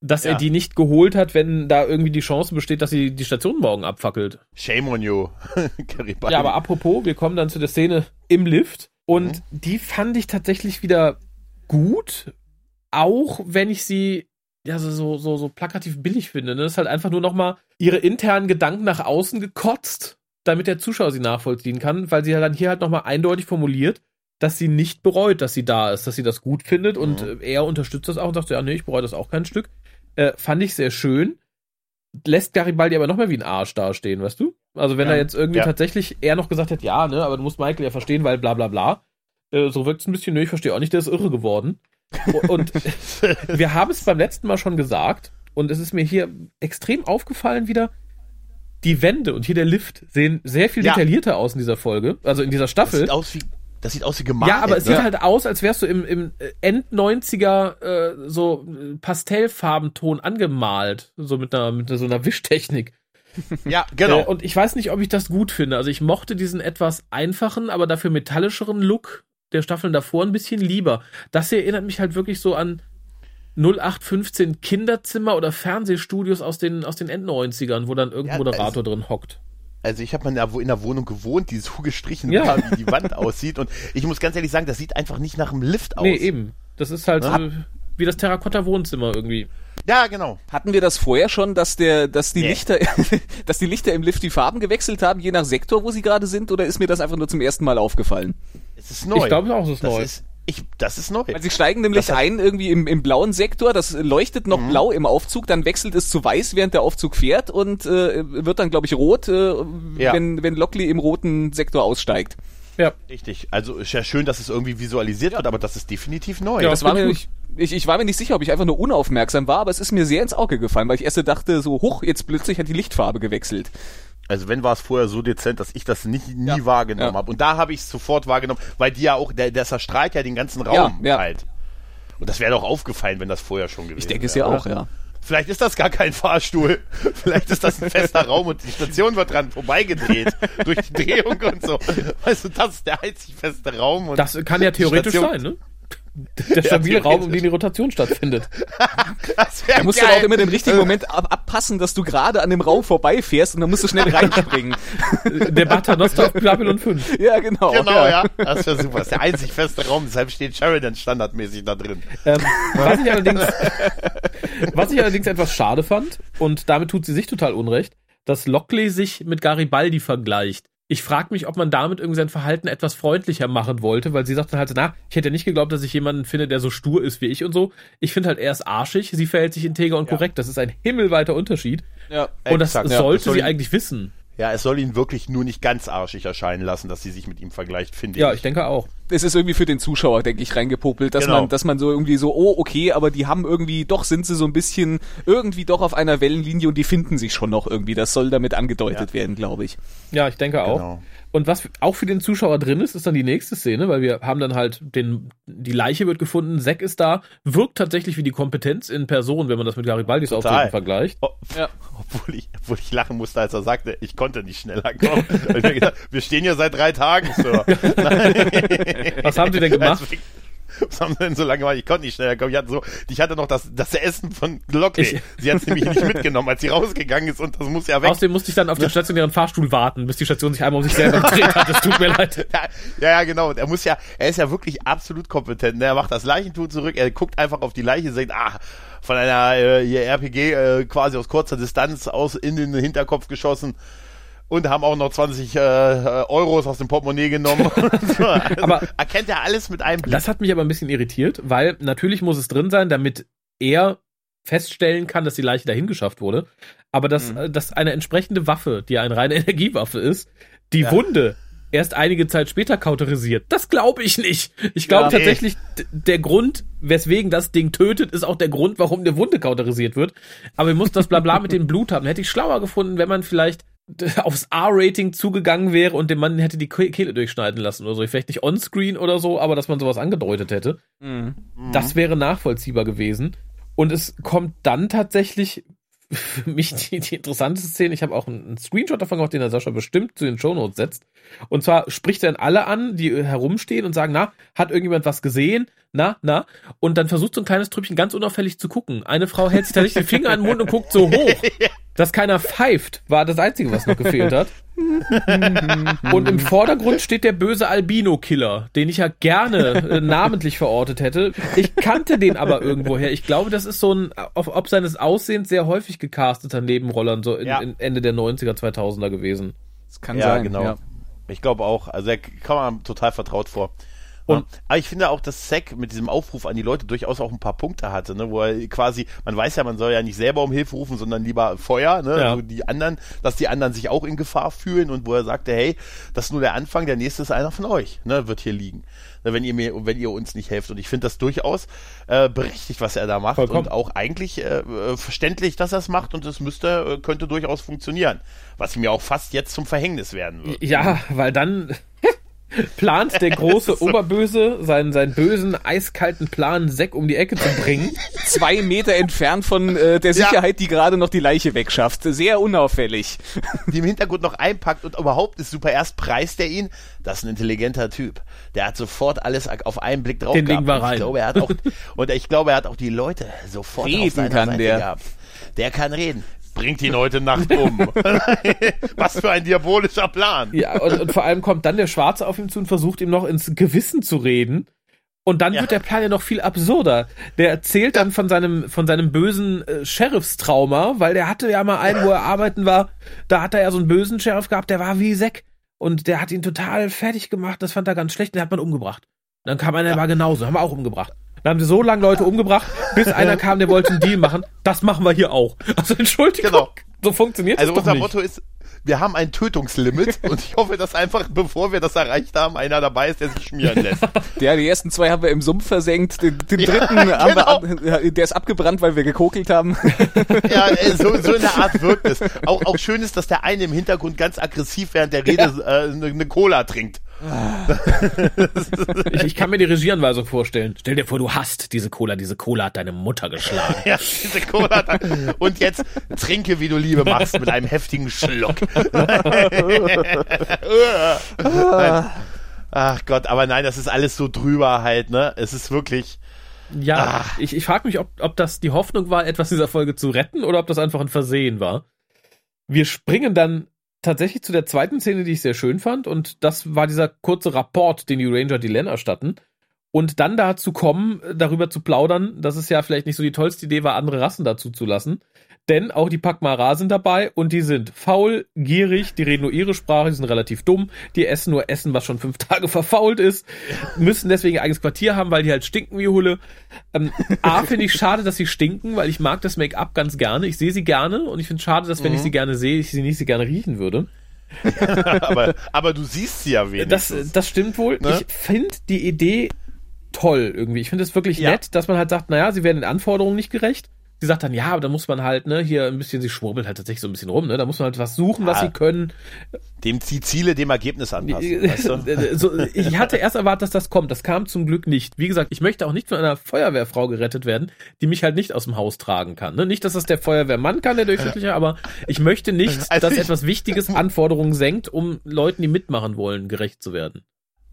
dass Ja. er die nicht geholt hat, wenn da irgendwie die Chance besteht, dass sie die Station morgen abfackelt. Shame on you. Ja, aber apropos, wir kommen dann zu der Szene im Lift und die fand ich tatsächlich wieder gut, auch wenn ich sie ja so so so, so plakativ billig finde. Ne? Das ist halt einfach nur noch mal ihre internen Gedanken nach außen gekotzt, damit der Zuschauer sie nachvollziehen kann, weil sie ja dann hier halt noch mal eindeutig formuliert, dass sie nicht bereut, dass sie da ist, dass sie das gut findet und Mhm. äh, er unterstützt das auch und sagt, ja, nee, ich bereue das auch kein Stück. Äh, fand ich sehr schön. Lässt Garibaldi aber noch mehr wie ein Arsch dastehen, weißt du? Also wenn Ja. er jetzt irgendwie Ja. tatsächlich eher noch gesagt hätte, ja, ne, aber du musst Michael ja verstehen, weil bla bla bla. Äh, so wirkt es ein bisschen, nö, ich verstehe auch nicht, der ist irre geworden. Und wir haben es beim letzten Mal schon gesagt, und es ist mir hier extrem aufgefallen wieder, die Wände und hier der Lift sehen sehr viel Ja. detaillierter aus in dieser Folge, also in dieser das Staffel. sieht aus wie, das sieht aus wie gemalt. Ja, aber es ne? sieht halt aus, als wärst du im, im äh, End-90er äh, so äh, Pastellfarbenton angemalt. So mit einer, mit so einer Wischtechnik. Ja, genau. Äh, und ich weiß nicht, ob ich das gut finde. Also ich mochte diesen etwas einfachen, aber dafür metallischeren Look der Staffeln davor ein bisschen lieber. Das hier erinnert mich halt wirklich so an 0815 Kinderzimmer oder Fernsehstudios aus den, aus den End-90ern, wo dann irgendein Ja, Moderator drin hockt. Also ich habe mal in der, in der Wohnung gewohnt, die so gestrichen Ja. war, wie die Wand aussieht. Und ich muss ganz ehrlich sagen, das sieht einfach nicht nach einem Lift aus. Nee, eben. Das ist halt Ja. äh, wie das Terrakotta-Wohnzimmer irgendwie. Ja, genau. Hatten wir das vorher schon, dass der, dass die Nee. Lichter, dass die Lichter im Lift die Farben gewechselt haben, je nach Sektor, wo sie gerade sind, oder ist mir das einfach nur zum ersten Mal aufgefallen? Es ist neu. Ich glaube auch, es ist das neu. Ist, ich, das ist neu. Weil sie steigen nämlich Das ein irgendwie im, im blauen Sektor, das leuchtet noch Mhm. blau im Aufzug, dann wechselt es zu weiß, während der Aufzug fährt und äh, wird dann, glaube ich, rot, äh, Ja. wenn, wenn Lockley im roten Sektor aussteigt. Ja. Richtig. Also ist ja schön, dass es irgendwie visualisiert wird, aber das ist definitiv neu. Ja. Das war finde mir ich nicht, ich, ich war mir nicht sicher, ob ich einfach nur unaufmerksam war, aber es ist mir sehr ins Auge gefallen, weil ich erst dachte, so hoch, jetzt plötzlich hat die Lichtfarbe gewechselt. Also wenn war es vorher so dezent, dass ich das nicht, nie Ja. wahrgenommen Ja. habe. Und da habe ich es sofort wahrgenommen, weil die ja auch, der, der zerstrahlt ja den ganzen Raum Ja, ja. halt. Und das wäre doch aufgefallen, wenn das vorher schon gewesen Ich denke es wäre, ja oder? auch, ja. Vielleicht ist das gar kein Fahrstuhl. Vielleicht ist das ein fester Raum und die Station wird dran vorbeigedreht. durch die Drehung und so. Weißt du, das ist der einzig feste Raum. Und Das kann ja theoretisch Station- sein, ne? Der stabile Raum, um den die Rotation wär Da musst du geil. aber auch immer den richtigen Moment ab abpassen, dass du gerade an dem Raum vorbeifährst und dann musst du schnell reinspringen. Der Paternoster auf Babylon 5. ja, genau. Genau, ja. Das wäre super. Das ist der einzig feste Raum, deshalb steht Sheridan standardmäßig da drin. Ähm, was, ich allerdings, was ich allerdings etwas schade fand, und damit tut sie sich total unrecht, dass Lockley sich mit Garibaldi vergleicht. Ich frage mich, ob man damit irgendwie sein Verhalten etwas freundlicher machen wollte, weil sie sagt dann halt, na, ich hätte ja nicht geglaubt, dass ich jemanden finde, der so stur ist wie ich und so. Ich finde halt, er ist arschig, sie verhält sich integer und Ja. korrekt. Das ist ein himmelweiter Unterschied. Ja. Und das Exakt, ja. sollte Das soll sie eigentlich wissen. Ja, es soll ihn wirklich nur nicht ganz arschig erscheinen lassen, dass sie sich mit ihm vergleicht, finde Ja, ich. ich denke auch. Es ist irgendwie für den Zuschauer, denke ich, reingepopelt, dass Genau. man, dass man so irgendwie so, oh, okay, aber die haben irgendwie, doch sind sie so ein bisschen, irgendwie doch auf einer Wellenlinie und die finden sich schon noch irgendwie. Das soll damit angedeutet Ja. werden, glaube ich. Ja, ich denke auch. Genau. Und was auch für den Zuschauer drin ist, ist dann die nächste Szene, weil wir haben dann halt den, die Leiche wird gefunden, Zack ist da, wirkt tatsächlich wie die Kompetenz in Person, wenn man das mit Garibaldis. Auftreten vergleicht. Oh, Ja. obwohl, ich, obwohl ich lachen musste, als er sagte, ich konnte nicht schneller kommen. Und ich mir gedacht, wir stehen hier seit drei Tagen, Sir. Was haben sie denn gemacht? Was haben sie denn so lange gemacht? Ich konnte nicht schneller kommen. Ich hatte so, ich hatte noch das, das Essen von Lockley. Sie hat es nämlich nicht mitgenommen, als sie rausgegangen ist und das muss ja weg. Außerdem musste ich dann auf den stationären Fahrstuhl warten, bis die Station sich einmal um sich selber gedreht hat. Es tut mir leid. Ja, ja, genau. Er muss ja, er ist ja wirklich absolut kompetent. Ne? Er macht das Leichentuch zurück, er guckt einfach auf die Leiche, sagt, ah, von einer äh, RPG äh, quasi aus kurzer Distanz aus in den Hinterkopf geschossen und haben auch noch 20 äh, Euros aus dem Portemonnaie genommen. also aber erkennt er alles mit einem Blick. Das hat mich aber ein bisschen irritiert, weil natürlich muss es drin sein, damit er feststellen kann, dass die Leiche dahin geschafft wurde. Aber dass, mhm. dass eine entsprechende Waffe, die eine reine Energiewaffe ist, die ja. Wunde erst einige Zeit später kauterisiert. Das glaube ich nicht. Ich glaube ja, tatsächlich, der Grund, weswegen das Ding tötet, ist auch der Grund, warum eine Wunde kauterisiert wird. Aber ihr muss das Blabla mit dem Blut haben. Hätte ich schlauer gefunden, wenn man vielleicht aufs R-Rating zugegangen wäre und dem Mann hätte die Kehle durchschneiden lassen oder so. Vielleicht nicht onscreen oder so, aber dass man sowas angedeutet hätte. Mhm. Das wäre nachvollziehbar gewesen. Und es kommt dann tatsächlich für mich die, die interessanteste Szene. Ich habe auch einen, Screenshot davon gemacht, den der Sascha bestimmt zu den Shownotes setzt. Und zwar spricht er dann alle an, die herumstehen und sagen, na, hat irgendjemand was gesehen? Na, na? Und dann versucht so ein kleines Trüppchen ganz unauffällig zu gucken. Eine Frau hält sich da nicht den Finger an den Mund und guckt so hoch. Dass keiner pfeift, war das Einzige, was noch gefehlt hat. Und im Vordergrund steht der böse Albino-Killer, den ich ja gerne äh, namentlich verortet hätte. Ich kannte den aber irgendwoher. Ich glaube, das ist so ein, auf, ob seines Aussehens sehr häufig gecasteter Nebenrollern, so in, ja. in Ende der 90er, 2000er gewesen. Das kann ja, sein, genau. Ja. Ich glaube auch. Also er kam total vertraut vor. Und, aber ich finde auch, dass Zack mit diesem Aufruf an die Leute durchaus auch ein paar Punkte hatte, ne, wo er quasi, man weiß ja, man soll ja nicht selber um Hilfe rufen, sondern lieber Feuer, ne, ja. also die anderen, dass die anderen sich auch in Gefahr fühlen und wo er sagte, hey, das ist nur der Anfang, der nächste ist einer von euch, ne, wird hier liegen, ne, wenn ihr mir, wenn ihr uns nicht helft. Und ich finde das durchaus äh, berechtigt, was er da macht Vollkommen. und auch eigentlich äh, äh verständlich, dass er es macht und es müsste, äh, könnte durchaus funktionieren, was mir auch fast jetzt zum Verhängnis werden wird. Ja, weil dann plant der große. Oberböse seinen, seinen bösen, eiskalten Plan, Zack um die Ecke zu bringen. Zwei Meter entfernt von äh, der Sicherheit, ja. die gerade noch die Leiche wegschafft. Sehr unauffällig. Die im Hintergrund noch einpackt und überhaupt ist super. Erst preist er ihn. Das ist ein intelligenter Typ. Der hat sofort alles auf einen Blick drauf Den gehabt. War rein. Ich glaube, er hat auch, und ich glaube, er hat auch die Leute sofort Reden auf seiner kann Seite der. gehabt. Der kann reden bringt ihn heute Nacht um. Was für ein diabolischer Plan. Ja, und, und, vor allem kommt dann der Schwarze auf ihn zu und versucht ihm noch ins Gewissen zu reden. Und dann ja. wird der Plan ja noch viel absurder. Der erzählt dann von seinem, von seinem bösen äh, Sheriffstrauma, weil der hatte ja mal einen, wo er arbeiten war, da hat er ja so einen bösen Sheriff gehabt, der war wie Seck. Und der hat ihn total fertig gemacht, das fand er ganz schlecht, den hat man umgebracht. dann kam einer, der war genauso, haben wir auch umgebracht. Dann haben sie so lange Leute umgebracht, bis einer kam, der wollte einen Deal machen. Das machen wir hier auch. Also Entschuldigung. Genau. So funktioniert also das Also unser Motto ist, wir haben ein Tötungslimit und ich hoffe, dass einfach, bevor wir das erreicht haben, einer dabei ist, der sich schmieren lässt. Ja, die ersten zwei haben wir im Sumpf versenkt, den, den ja, dritten genau. haben wir der ist abgebrannt, weil wir gekokelt haben. Ja, äh, so, so in der Art wirkt es. Auch, auch schön ist, dass der eine im Hintergrund ganz aggressiv während der Rede ja. äh, eine, eine Cola trinkt. ich, ich, kann mir die Regieanweisung vorstellen. Stell dir vor, du hast diese Cola. Diese Cola hat deine Mutter geschlagen. ja, diese Cola hat. Und jetzt trinke, wie du Liebe machst, mit einem heftigen Schluck. Ach Gott, aber nein, das ist alles so drüber halt, ne? Es ist wirklich. Ja, ach. ich, ich frage mich, ob, ob das die Hoffnung war, etwas dieser Folge zu retten oder ob das einfach ein Versehen war. Wir springen dann tatsächlich zu der zweiten Szene, die ich sehr schön fand. Und das war dieser kurze Rapport, den die Ranger Dylan erstatten. Und dann dazu kommen, darüber zu plaudern, dass es ja vielleicht nicht so die tollste Idee war, andere Rassen dazu zu lassen. Denn auch die Pakmara sind dabei und die sind faul, gierig, die reden nur ihre Sprache, die sind relativ dumm, die essen nur Essen, was schon fünf Tage verfault ist, müssen deswegen ein eigenes Quartier haben, weil die halt stinken wie Hulle. Ähm, A, finde ich schade, dass sie stinken, weil ich mag das Make-up ganz gerne. Ich sehe sie gerne und ich finde schade, dass wenn mhm. ich sie gerne sehe, ich sie nicht so gerne riechen würde. aber, aber du siehst sie ja wenigstens. Das, das stimmt wohl. Ne? Ich finde die Idee toll irgendwie. Ich finde es wirklich ja. nett, dass man halt sagt, naja, sie werden den Anforderungen nicht gerecht sie sagt dann, ja, aber da muss man halt, ne, hier ein bisschen, sie schwurbelt halt tatsächlich so ein bisschen rum, ne, da muss man halt was suchen, was sie können. Dem die Ziele dem Ergebnis anpassen. weißt du? so, ich hatte erst erwartet, dass das kommt, das kam zum Glück nicht. Wie gesagt, ich möchte auch nicht von einer Feuerwehrfrau gerettet werden, die mich halt nicht aus dem Haus tragen kann, ne, nicht, dass das der Feuerwehrmann kann, der durchschnittliche, aber ich möchte nicht, also dass etwas Wichtiges Anforderungen senkt, um Leuten, die mitmachen wollen, gerecht zu werden.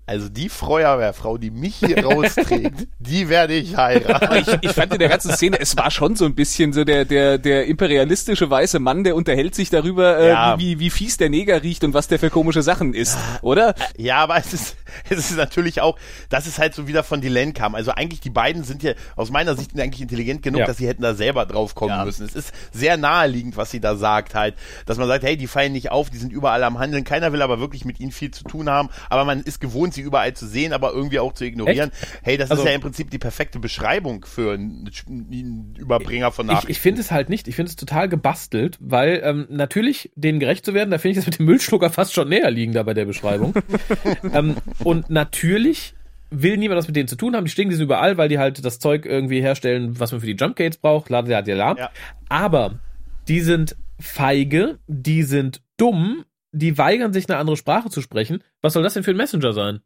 Also die Feuerwehrfrau, die mich hier rausträgt, die werde ich heiraten. Ich, ich fand in der ganzen Szene, es war schon so ein bisschen so der, der, der imperialistische weiße Mann, der unterhält sich darüber, äh, Ja. wie, wie fies der Neger riecht und was der für komische Sachen isst, oder? Ja, aber es ist, es ist natürlich auch, dass es halt so wieder von Dylan kam. Also eigentlich die beiden sind ja aus meiner Sicht eigentlich intelligent genug, Ja. dass sie hätten da selber drauf kommen Ja. müssen. Es ist sehr naheliegend, was sie da sagt halt, dass man sagt, hey, die fallen nicht auf, die sind überall am Handeln. Keiner will aber wirklich mit ihnen viel zu tun haben, aber man ist gewohnt, sie überall zu sehen, aber irgendwie auch zu ignorieren. Hey, das Also- ist ja im Prinzip die perfekte Beschreibung für einen, einen Überbringer von Ich, Nachrichten. ich finde es halt nicht. Ich finde es total gebastelt, weil ähm, natürlich denen gerecht zu werden, da finde ich das mit dem Müllschlucker fast schon näher liegender bei der Beschreibung. ähm, und natürlich will niemand was mit denen zu tun haben. Die stehen die sind überall, weil die halt das Zeug irgendwie herstellen, was man für die Jumpgates braucht. La, la, la, la. Ja. Aber die sind feige, die sind dumm, die weigern sich eine andere Sprache zu sprechen. Was soll das denn für ein Messenger sein?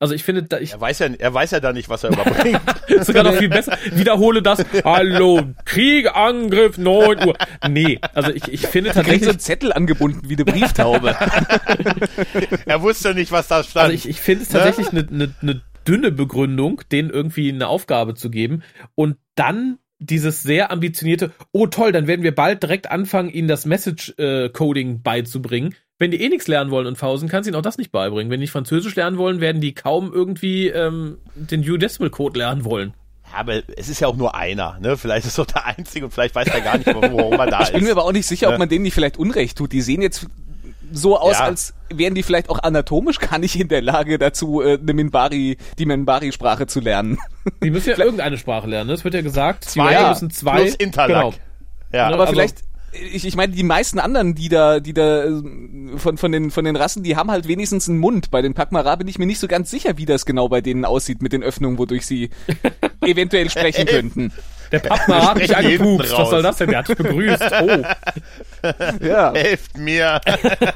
Also ich finde, da, ich, er weiß ja, er weiß ja da nicht, was er überbringt. ist sogar noch viel besser. Wiederhole das. Hallo, Krieg, Angriff, 9 Uhr. Nee, also ich, ich finde Da kriegt so tatsächlich, ein Zettel angebunden wie eine Brieftaube. er wusste nicht, was da stand. also ich, ich finde es tatsächlich eine ne, ne dünne Begründung, denen irgendwie eine Aufgabe zu geben und dann dieses sehr ambitionierte, oh toll, dann werden wir bald direkt anfangen, ihnen das Message-Coding beizubringen. Wenn die eh nichts lernen wollen in Pausen, kannst du ihnen auch das nicht beibringen. Wenn die nicht Französisch lernen wollen, werden die kaum irgendwie ähm, den U-Decimal-Code lernen wollen. Ja, aber es ist ja auch nur einer, ne? Vielleicht ist er der Einzige und vielleicht weiß er gar nicht, warum er da Ich bin mir ist. aber auch nicht sicher, ob Ja. man denen nicht vielleicht Unrecht tut. Die sehen jetzt so aus, Ja. als wären die vielleicht auch anatomisch gar nicht in der Lage dazu, äh, eine Minbari, die Minbari-Sprache zu lernen. Die müssen ja irgendeine Sprache lernen. ne? Es wird ja gesagt, Zwei Leute müssen zwei. plus Interlack. Genau. Ja, Aber also- vielleicht, ich, ich meine, die meisten anderen, die da, die da äh, von, von, den, von den Rassen, die haben halt wenigstens einen Mund. Bei den Pakmara bin ich mir nicht so ganz sicher, wie das genau bei denen aussieht mit den Öffnungen, wodurch sie eventuell sprechen könnten. Der Pappmar hat mich angepupst. Was soll das denn? Der hat dich begrüßt. Oh. Ja. helft mir.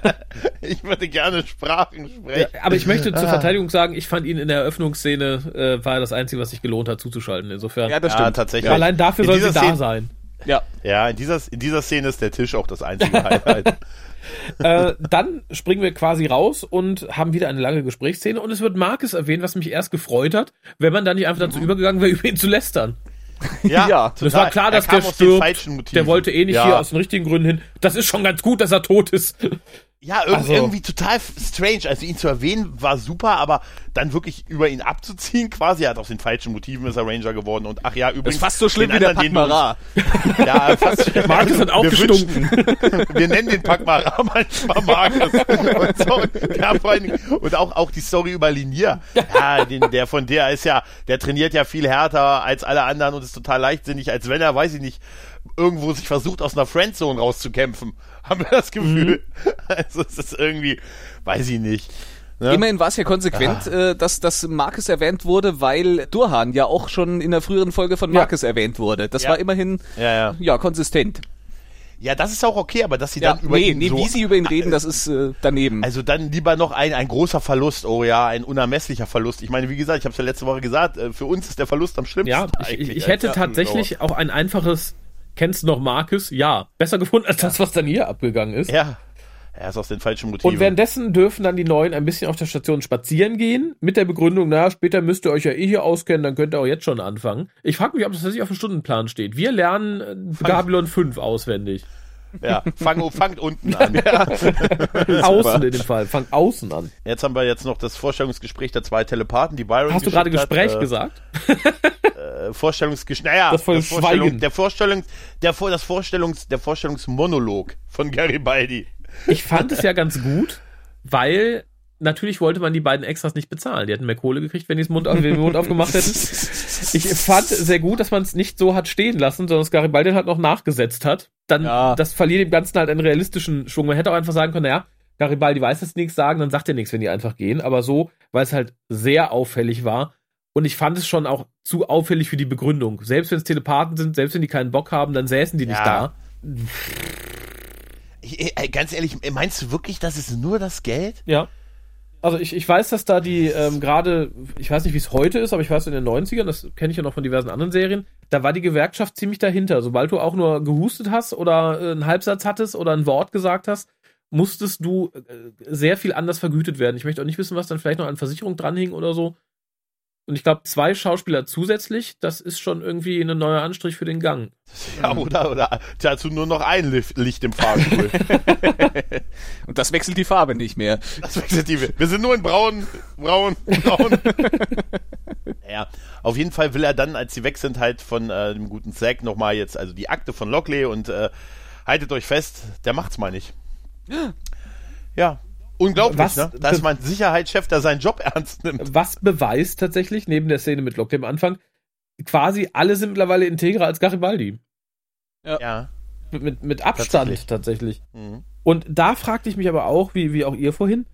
ich würde gerne Sprachen sprechen. Aber ich möchte zur Verteidigung sagen, ich fand ihn in der Eröffnungsszene, äh, war das Einzige, was sich gelohnt hat, zuzuschalten. Insofern. Ja, das Ja, stimmt. tatsächlich. Allein dafür soll sie dieser da Szene- sein. Ja. Ja, in dieser, in dieser Szene ist der Tisch auch das einzige Highlight. äh, dann springen wir quasi raus und haben wieder eine lange Gesprächsszene und es wird Marcus erwähnt, was mich erst gefreut hat, wenn man da nicht einfach dazu übergegangen wäre, über ihn zu lästern. Ja, Das war klar, dass er der stirbt. falschen Motiven. Der wollte eh nicht ja. hier aus den richtigen Gründen hin. Das ist schon ganz gut, dass er tot ist. Ja, irg Also- irgendwie total strange. Also ihn zu erwähnen war super, aber dann wirklich über ihn abzuziehen, quasi, er hat aus den falschen Motiven ist er Ranger geworden und ach ja, Das übrigens. ist fast so schlimm den wie der Pakmara. Ja, fast. Marcus hat auch wir gestunken. wünschen- Wir nennen den Packmara manchmal Marcus. Und, so, ja, vor allen Dingen, und auch, auch die Story über Linier. Ja, den, der von der ist ja, der trainiert ja viel härter als alle anderen und ist total leichtsinnig, als wenn er, weiß ich nicht, irgendwo sich versucht, aus einer Friendzone rauszukämpfen. Haben wir das Gefühl. Also es ist irgendwie, weiß ich nicht. Ne? Immerhin war es ja konsequent, Ah. äh, dass, dass Marcus erwähnt wurde, weil Durhan ja auch schon in der früheren Folge von Ja. Marcus erwähnt wurde. Das Ja. war immerhin Ja, ja. ja konsistent. Ja, das ist auch okay, aber dass sie Ja, dann über nee, ihn nee, so, wie sie über ihn reden, das ist äh, daneben. Also dann lieber noch ein, ein großer Verlust. Oh ja, ein unermesslicher Verlust. Ich meine, wie gesagt, ich habe es ja letzte Woche gesagt, äh, für uns ist der Verlust am schlimmsten. Ja, ich, eigentlich ich, hätte tatsächlich auch ein einfaches, kennst du noch Marcus? Ja. Besser gefunden als das, was dann hier abgegangen ist. Ja, er ist aus den falschen Motiven. Und währenddessen dürfen dann die Neuen ein bisschen auf der Station spazieren gehen, mit der Begründung, na, später müsst ihr euch ja eh hier auskennen, dann könnt ihr auch jetzt schon anfangen. Ich frage mich, ob das tatsächlich auf dem Stundenplan steht. Wir lernen äh, Babylon 5 auswendig. Ja, fang, fangt unten an. Außen in dem Fall. Fang außen an. Jetzt haben wir jetzt noch das Vorstellungsgespräch der zwei Telepathen, die Byron Hast du gerade Gespräch hat, gesagt? Äh, Vorstellungsgespräch. Naja, Das voll Vorstellung, der Vorstellung, der Vor- das Vorstellungs, der Vorstellungsmonolog von Garibaldi. Ich fand es ja ganz gut, weil natürlich wollte man die beiden Extras nicht bezahlen. Die hätten mehr Kohle gekriegt, wenn die es Mund, auf- den Mund aufgemacht hätten. Ich fand sehr gut, dass man es nicht so hat stehen lassen, sondern dass Garibaldi halt noch nachgesetzt hat. Dann, Ja. das verliert dem Ganzen halt einen realistischen Schwung. Man hätte auch einfach sagen können, naja, Garibaldi weiß jetzt nichts sagen, dann sagt er nichts, wenn die einfach gehen. Aber so, weil es halt sehr auffällig war. Und ich fand es schon auch zu auffällig für die Begründung. Selbst wenn es Telepathen sind, selbst wenn die keinen Bock haben, dann säßen die nicht Ja. da. Ich, äh, ganz ehrlich, meinst du wirklich, das ist nur das Geld? Ja. Also ich, ich weiß, dass da die ähm, gerade, ich weiß nicht, wie es heute ist, aber ich weiß in den 90ern, das kenne ich ja noch von diversen anderen Serien, da war die Gewerkschaft ziemlich dahinter. Sobald du auch nur gehustet hast oder äh, einen Halbsatz hattest oder ein Wort gesagt hast musstest du äh, sehr viel anders vergütet werden. Ich möchte auch nicht wissen, was dann vielleicht noch an Versicherung dranhing oder so. Und ich glaube, zwei Schauspieler zusätzlich, das ist schon irgendwie ein neuer Anstrich für den Gang. Ja, oder, oder dazu nur noch ein Licht im Fahrstuhl. Und das wechselt die Farbe nicht mehr. Das wechselt die. Wir sind nur in braun, braun, braun. ja, auf jeden Fall will er dann, als sie weg sind, halt von äh, dem guten Zack nochmal jetzt, also die Akte von Lockley und äh, haltet euch fest, der macht's mal nicht. Ja, Unglaublich, was, ne? Da ist mein Sicherheitschef, der seinen Job ernst nimmt. Was beweist tatsächlich, neben der Szene mit Locke am Anfang, quasi alle sind mittlerweile integrer als Garibaldi. Ja. ja. Mit, mit Abstand tatsächlich. tatsächlich. Mhm. Und da fragte ich mich aber auch, wie, wie auch ihr vorhin,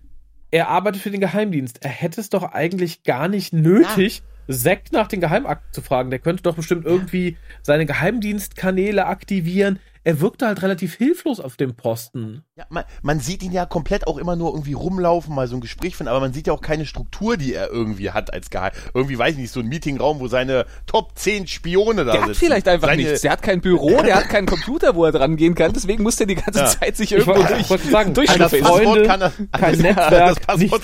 er arbeitet für den Geheimdienst. Er hätte es doch eigentlich gar nicht nötig, ja. Zack nach den Geheimakten zu fragen. Der könnte doch bestimmt irgendwie seine Geheimdienstkanäle aktivieren er wirkte halt relativ hilflos auf dem Posten. Ja, man, man, sieht ihn ja komplett auch immer nur irgendwie rumlaufen, mal so ein Gespräch finden, aber man sieht ja auch keine Struktur, die er irgendwie hat als Geheim. Irgendwie, weiß ich nicht, so ein Meetingraum, wo seine Top 10 Spione da der sitzen. Der hat vielleicht einfach seine nichts. Der hat kein Büro, der hat keinen Computer, wo er dran gehen kann, deswegen muss der die ganze ja. Zeit sich irgendwo ich durch, sagen, durchschlüpfen. Das Freunde, kann er, kein Netzwerk, an das, Passwort,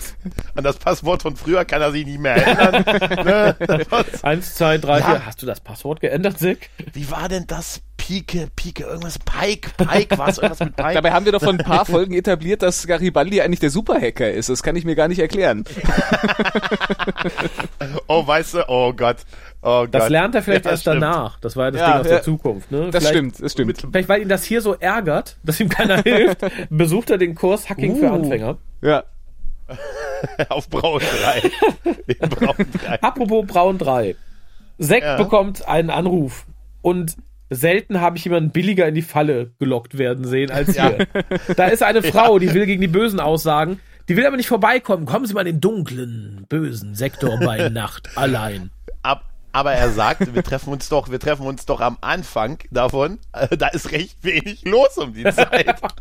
an das Passwort von früher kann er sich nicht mehr erinnern. ne? Eins, zwei, drei, ja. vier. Hast du das Passwort geändert, Sick? Wie war denn das Pike, Pike, irgendwas, Pike, Pike, was, irgendwas mit Pike. Dabei haben wir doch vor ein paar Folgen etabliert, dass Garibaldi eigentlich der Superhacker ist. Das kann ich mir gar nicht erklären. oh, weißt du, oh Gott. Oh das lernt er vielleicht ja, erst stimmt. danach. Das war ja das ja, Ding aus ja, der Zukunft. Ne? Das stimmt, das stimmt. Vielleicht, weil ihn das hier so ärgert, dass ihm keiner hilft, besucht er den Kurs Hacking uh, für Anfänger. Ja. Auf Braun 3. Braun 3. Apropos Braun 3. Sekt bekommt einen Anruf und selten habe ich jemanden billiger in die Falle gelockt werden sehen als hier. Ja. Da ist eine Frau, die will gegen die Bösen aussagen, die will aber nicht vorbeikommen. Kommen Sie mal in den dunklen, bösen Sektor bei Nacht allein. Ab, aber er sagt, wir treffen uns doch, wir treffen uns doch am Anfang davon. Äh, da ist recht wenig los um die Zeit.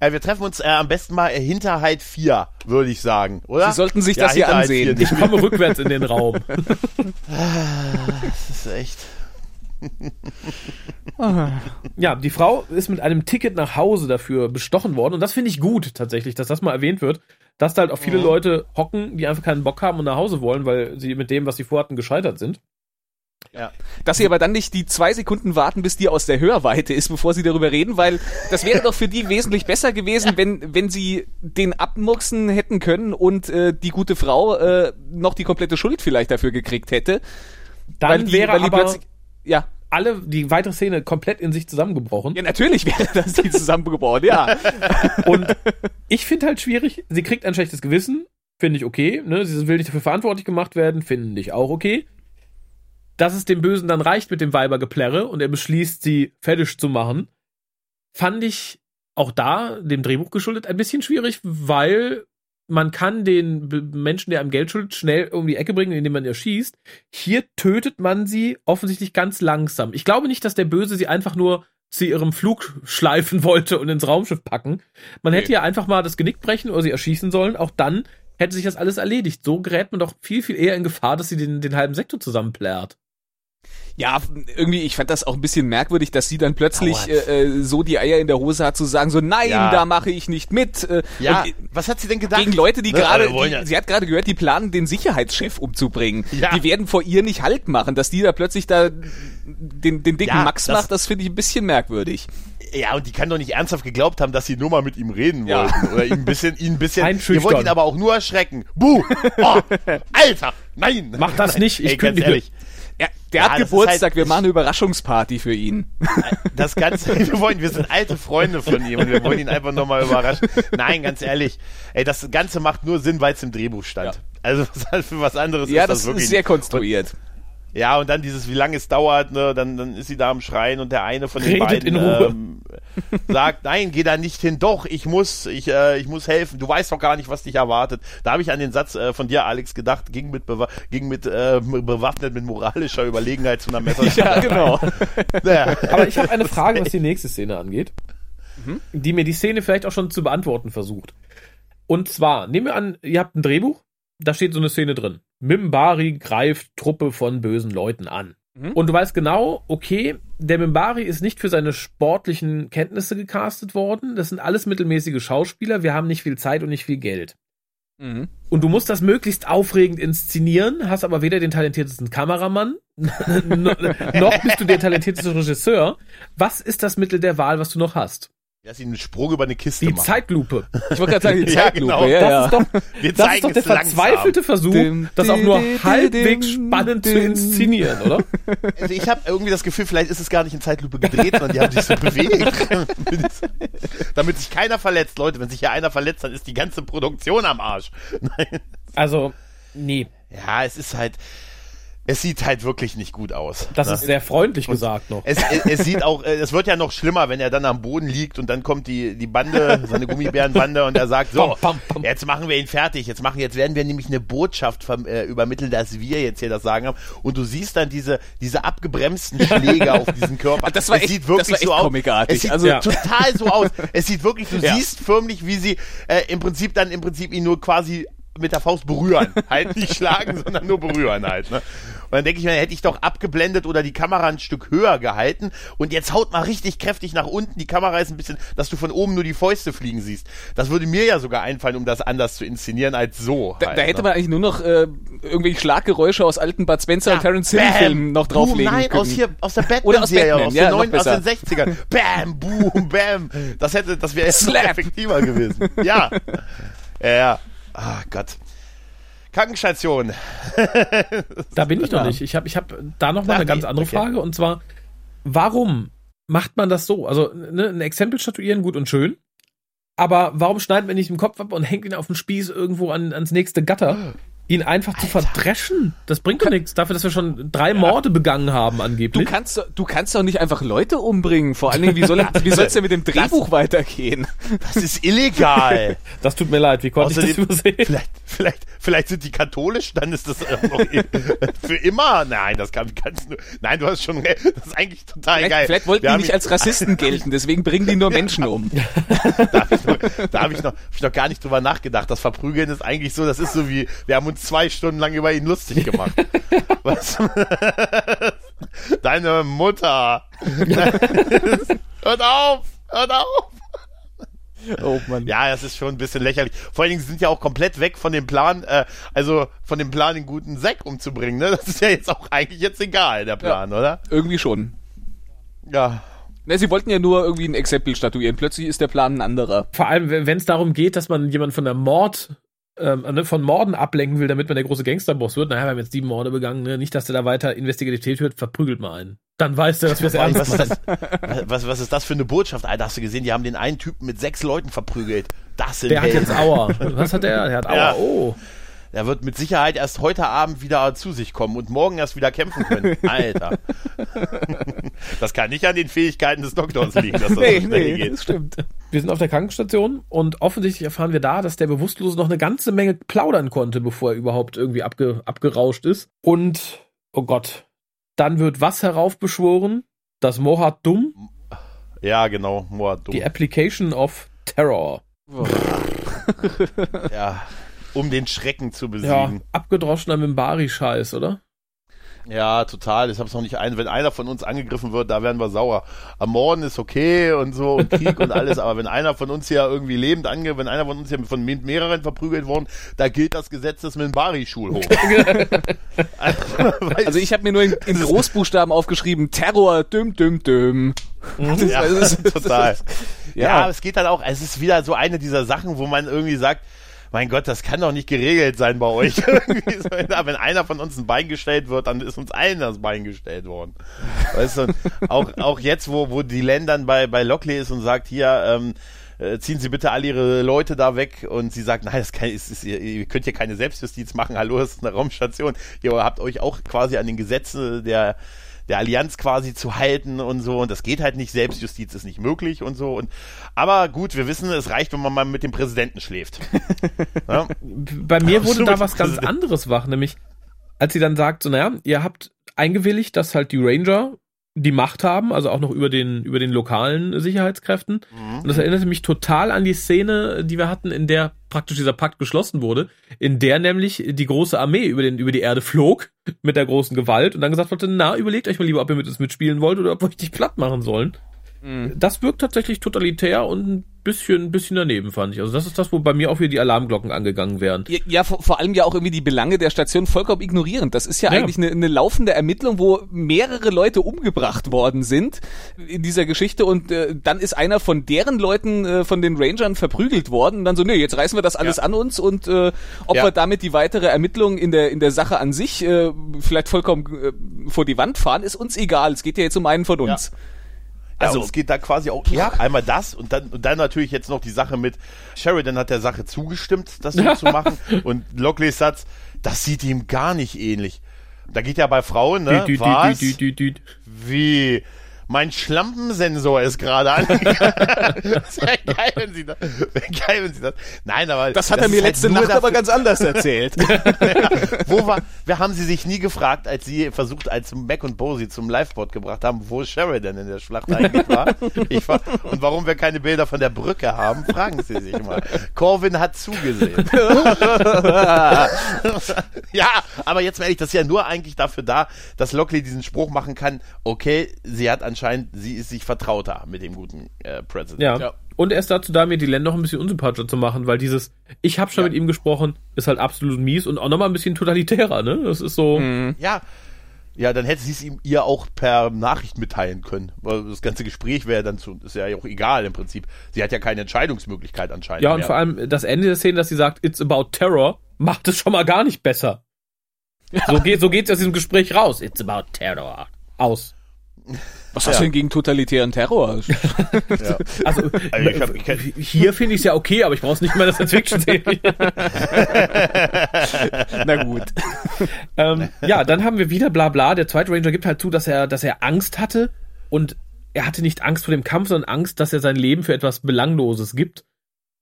Äh, wir treffen uns äh, am besten mal Hinterhalt 4, würde ich sagen, oder? Sie sollten sich ja, das hier ansehen. 4. Ich komme rückwärts in den Raum. das ist echt. ja, die Frau ist mit einem Ticket nach Hause dafür bestochen worden und das finde ich gut tatsächlich, dass das mal erwähnt wird, dass da halt auch viele mhm. Leute hocken, die einfach keinen Bock haben und nach Hause wollen, weil sie mit dem, was sie vorhatten, gescheitert sind. Ja. Dass sie aber dann nicht die zwei Sekunden warten, bis die aus der Hörweite ist, bevor sie darüber reden, weil das wäre doch für die wesentlich besser gewesen, wenn, wenn sie den abmurksen hätten können und äh, die gute Frau äh, noch die komplette Schuld vielleicht dafür gekriegt hätte. Dann die, wäre aber ja. Alle, die weitere Szene komplett in sich zusammengebrochen. Ja, natürlich wäre das die zusammengebrochen, ja. Und ich finde halt schwierig, sie kriegt ein schlechtes Gewissen, finde ich okay, ne? Sie will nicht dafür verantwortlich gemacht werden, finde ich auch okay. Dass es dem Bösen dann reicht mit dem Weibergeplärre und er beschließt, sie fertig zu machen, fand ich auch da, dem Drehbuch geschuldet, ein bisschen schwierig, weil man kann den Menschen, der einem Geld schuldet, schnell um die Ecke bringen, indem man erschießt. Hier tötet man sie offensichtlich ganz langsam. Ich glaube nicht, dass der Böse sie einfach nur zu ihrem Flug schleifen wollte und ins Raumschiff packen. Man hätte ja einfach mal das Genick brechen oder sie erschießen sollen. Auch dann hätte sich das alles erledigt. So gerät man doch viel, viel eher in Gefahr, dass sie den, den halben Sektor zusammenplärt. Ja, irgendwie, ich fand das auch ein bisschen merkwürdig, dass sie dann plötzlich äh, äh, so die Eier in der Hose hat zu sagen, so nein, ja. da mache ich nicht mit. Äh, ja, und, was hat sie denn gedacht? Gegen Leute, die ne? gerade, ja. sie hat gerade gehört, die planen, den Sicherheitschef umzubringen. Ja. Die werden vor ihr nicht Halt machen, dass die da plötzlich da den, den dicken ja, Max das macht, das finde ich ein bisschen merkwürdig. Ja, und die kann doch nicht ernsthaft geglaubt haben, dass sie nur mal mit ihm reden ja. wollten. Oder ihn ein bisschen, ihn ein bisschen. Ihr wollt ihn aber auch nur erschrecken. Buh! Oh, Alter! Nein! Mach das nicht, ich Ey, ganz ehrlich. Ja, der ja, hat Geburtstag, halt, wir machen eine Überraschungsparty für ihn. Das Ganze, wir wollen, wir sind alte Freunde von ihm und wir wollen ihn einfach nochmal überraschen. Nein, ganz ehrlich, ey, das Ganze macht nur Sinn, weil es im Drehbuch stand. Ja. Also für was anderes ja, ist das, das wirklich. Ja, das ist sehr konstruiert. Und, ja, und dann dieses, wie lange es dauert, ne, dann, dann ist sie da am Schreien und der eine von den Redet beiden ähm, sagt, nein, geh da nicht hin, doch, ich muss, ich, äh, ich muss helfen, du weißt doch gar nicht, was dich erwartet. Da habe ich an den Satz äh, von dir, Alex, gedacht, ging mit, bewa ging mit äh, bewaffnet mit moralischer Überlegenheit zu einer Messer. ja, genau. ja. Aber ich habe eine Frage, was die nächste Szene angeht, mhm. die mir die Szene vielleicht auch schon zu beantworten versucht. Und zwar, nehmen wir an, ihr habt ein Drehbuch, da steht so eine Szene drin. Mimbari greift Truppe von bösen Leuten an. Mhm. Und du weißt genau, okay, der Mimbari ist nicht für seine sportlichen Kenntnisse gecastet worden. Das sind alles mittelmäßige Schauspieler. Wir haben nicht viel Zeit und nicht viel Geld. Mhm. Und du musst das möglichst aufregend inszenieren, hast aber weder den talentiertesten Kameramann, noch bist du der talentierteste Regisseur. Was ist das Mittel der Wahl, was du noch hast? Dass sie einen Sprung über eine Kiste Die machen. Zeitlupe. Ich wollte gerade sagen, die Zeitlupe. Ja, genau. ja, Das ja. ist doch, Wir das zeigen ist doch der langsam. verzweifelte Versuch, Dim, das auch nur dim, halbwegs dim, spannend zu inszenieren, oder? Also ich habe irgendwie das Gefühl, vielleicht ist es gar nicht in Zeitlupe gedreht, sondern die haben sich so bewegt. Damit sich keiner verletzt. Leute, wenn sich hier einer verletzt, dann ist die ganze Produktion am Arsch. Nein. Also, nee. Ja, es ist halt, es sieht halt wirklich nicht gut aus. Das ne? ist sehr freundlich gesagt noch. Es, es, es sieht auch, äh, es wird ja noch schlimmer, wenn er dann am Boden liegt und dann kommt die, die Bande, seine Gummibärenbande und er sagt, so, Pam, pam, pam. jetzt machen wir ihn fertig, jetzt machen, jetzt werden wir nämlich eine Botschaft äh, übermitteln, dass wir jetzt hier das Sagen haben und du siehst dann diese, diese abgebremsten Schläge auf diesen Körper. Das war es echt- sieht wirklich das war echt so aus. comicartig. Es sieht Also- Ja. total so aus. Es sieht wirklich, du Ja. siehst förmlich, wie sie äh, im Prinzip dann im Prinzip ihn nur quasi mit der Faust berühren. halt nicht schlagen, sondern nur berühren halt. Ne? Und dann denke ich mir, hätte ich doch abgeblendet oder die Kamera ein Stück höher gehalten und jetzt haut mal richtig kräftig nach unten. Die Kamera ist ein bisschen, dass du von oben nur die Fäuste fliegen siehst. Das würde mir ja sogar einfallen, um das anders zu inszenieren als so. Da, halt, da hätte ne? man eigentlich nur noch äh, irgendwelche Schlaggeräusche aus alten Bud Spencer und Terence Hill Filmen noch boom, drauflegen Nein, können. aus hier, aus der Oder aus Batman-Serie, Batman, aus, ja, den noch neuen, aus besser. den 60ern. Bam, boom, bam. Das hätte, das wäre effektiver gewesen. Ja. Ja, ja. Ah, Gott. Krankenstation. Da bin ich noch nicht. Ich habe ich hab da noch mal Ach, eine ganz andere okay. Frage und zwar, warum macht man das so? Also ne, ein Exempel statuieren, gut und schön. Aber warum schneidet man nicht den Kopf ab und hängt ihn auf den Spieß irgendwo an, ans nächste Gatter? Ihn einfach zu verdreschen, das bringt doch nichts. Dafür, dass wir schon drei Morde begangen haben Du angeblich. kannst, doch- du kannst doch nicht einfach Leute umbringen. Vor allen Dingen, wie soll wie soll's denn mit dem Drehbuch weitergehen? Das ist illegal. Das tut mir leid, wie konnte ich das Außerdem- übersehen? vielleicht, vielleicht, vielleicht sind die katholisch, dann ist das noch i- für immer. Nein, das kann, kannst du. Nein, du hast schon. Das ist eigentlich total Vielleicht, geil. vielleicht wollten Wir die nicht als Rassisten gelten, deswegen bringen die nur Menschen um. da habe ich, noch- da hab ich, noch- hab ich noch gar nicht drüber nachgedacht. Das Verprügeln ist eigentlich so, das ist so wie, wir haben uns zwei Stunden lang über ihn lustig gemacht. Was? Deine Mutter. hört auf! Hört auf! Oh Mann. Ja, das ist schon ein bisschen lächerlich. Vor allen Dingen sind ja auch komplett weg von dem Plan, äh, also von dem Plan, den guten Zack umzubringen. Ne? Das ist ja jetzt auch eigentlich jetzt egal, der Plan, oder? Irgendwie schon. Ja. Ne, sie wollten ja nur irgendwie ein Exempel statuieren. Plötzlich ist der Plan ein anderer. Vor allem, wenn es darum geht, dass man jemanden von der Mord, ähm, ne, von Morden ablenken will, damit man der große Gangsterboss wird. Naja, wir haben jetzt sieben Morde begangen, ne? nicht, dass der da weiter investigativ wird, verprügelt mal einen. Dann weiß der, dass wir es ernst was, ist das, was, was ist das für eine Botschaft? Alter, hast du gesehen, die haben den einen Typen mit sechs Leuten verprügelt. Das sind Der hat Helden. jetzt Aua. Was hat der? Der hat Aua. Ja. Oh. Der wird mit Sicherheit erst heute Abend wieder zu sich kommen und morgen erst wieder kämpfen können. Alter. Das kann nicht an den Fähigkeiten des Doktors liegen, dass das so schnell geht. das stimmt. Wir sind auf der Krankenstation und offensichtlich erfahren wir da, dass der Bewusstlose noch eine ganze Menge plaudern konnte, bevor er überhaupt irgendwie abge, abgerauscht ist. Und, oh Gott, dann wird was heraufbeschworen? Das Mohat Dumm, Ja, genau. Moa, dumm. die Application of Terror. Ja. Um den Schrecken zu Ja, besiegen. abgedroschener Mimbari-Scheiß, oder? Ja, total. Ich hab's noch nicht ein. Wenn einer von uns angegriffen wird, da werden wir sauer. Am Morden ist okay und so und Krieg und alles, aber wenn einer von uns hier irgendwie lebend ange, wenn einer von uns hier von me- mehreren verprügelt worden, da gilt das Gesetz des Minbari-Schulhof. Also ich habe mir nur in, in Großbuchstaben aufgeschrieben, Terror, düm, düm, düm. Das, ja, das ist- total. Ja, Ja. es geht dann auch, es ist wieder so eine dieser Sachen, wo man irgendwie sagt, mein Gott, das kann doch nicht geregelt sein bei euch. Ja, wenn einer von uns ein Bein gestellt wird, dann ist uns allen das Bein gestellt worden. Weißt du, auch, auch jetzt, wo, wo die Ländern bei, bei Lockley ist und sagt, hier, ähm, äh, ziehen Sie bitte all Ihre Leute da weg und sie sagt, nein, das kann, ist, ist, ihr, ihr könnt hier keine Selbstjustiz machen, hallo, das ist eine Raumstation. Ihr habt euch auch quasi an den Gesetzen der, der Allianz quasi zu halten und so und das geht halt nicht, Selbstjustiz ist nicht möglich und so und aber gut, wir wissen, es reicht, wenn man mal mit dem Präsidenten schläft. ja? Bei mir wurde da was ganz anderes wach, nämlich als sie dann sagt, so, naja, ihr habt eingewilligt, dass halt die Ranger die Macht haben, also auch noch über den, über den lokalen Sicherheitskräften. Mhm. Und das erinnerte mich total an die Szene, die wir hatten, in der praktisch dieser Pakt geschlossen wurde, in der nämlich die große Armee über, den, über die Erde flog mit der großen Gewalt und dann gesagt wurde, na, überlegt euch mal lieber, ob ihr mit uns mitspielen wollt oder ob wir euch nicht platt machen sollen. Mhm. Das wirkt tatsächlich totalitär und ein bisschen, bisschen daneben, fand ich. Also das ist das, wo bei mir auch wieder die Alarmglocken angegangen wären. Ja, ja vor, vor, allem ja auch irgendwie die Belange der Station vollkommen ignorierend. Das ist ja, ja. eigentlich eine, eine, laufende Ermittlung, wo mehrere Leute umgebracht worden sind in dieser Geschichte und äh, dann ist einer von deren Leuten, äh, von den Rangern verprügelt worden und dann so, nee, jetzt reißen wir das alles ja. an uns und äh, ob wir damit die weitere Ermittlung in der, in der Sache an sich äh, vielleicht vollkommen äh, vor die Wand fahren, ist uns egal. Es geht ja jetzt um einen von uns. Ja. Also es geht da quasi auch ja, einmal das und dann und dann natürlich jetzt noch die Sache mit Sheridan hat der Sache zugestimmt, das so zu machen und Lockleys Satz, das sieht ihm gar nicht ähnlich. Da geht ja bei Frauen, ne? Dü, dü, Was? Dü, Wie? mein Schlampensensor ist gerade angegangen. das wäre geil, wenn sie das, geil, wenn sie das, nein, aber. Das hat das er mir halt letzte Nacht dafür, aber ganz anders erzählt. ja, wo war, wir haben sie sich nie gefragt, als sie versucht, als Mac und Bo sie zum Livebot gebracht haben, wo Sheridan in der Schlacht eigentlich war. Ich war, und warum wir keine Bilder von der Brücke haben, fragen sie sich mal. Corvin hat zugesehen. ja, aber jetzt werde ich das ja nur eigentlich dafür da, dass Lockley diesen Spruch machen kann, okay, sie hat an anscheinend, sie ist sich vertrauter mit dem guten äh, President. Ja. ja. Und er ist dazu da, mir die Länder noch ein bisschen unsympathischer zu machen, weil dieses, ich habe schon ja. mit ihm gesprochen, ist halt absolut mies und auch nochmal ein bisschen totalitärer, ne? Das ist so. Mhm. Ja. Ja, dann hätte sie es ihm ihr auch per Nachricht mitteilen können. Weil das ganze Gespräch wäre dann zu, ist ja auch egal im Prinzip. Sie hat ja keine Entscheidungsmöglichkeit anscheinend. Ja, und mehr. vor allem das Ende der Szene, dass sie sagt, it's about terror, macht es schon mal gar nicht besser. Ja. So geht so geht's aus diesem Gespräch raus. It's about terror. Aus. Was hast du denn gegen totalitären Terror? ja. Also, also ich hab, ich hier finde ich es ja okay, aber ich brauche es nicht mal das als Fiction-Serie. Na gut. ähm, ja, dann haben wir wieder bla bla. Der zweite Ranger gibt halt zu, dass er, dass er Angst hatte und er hatte nicht Angst vor dem Kampf, sondern Angst, dass er sein Leben für etwas Belangloses gibt.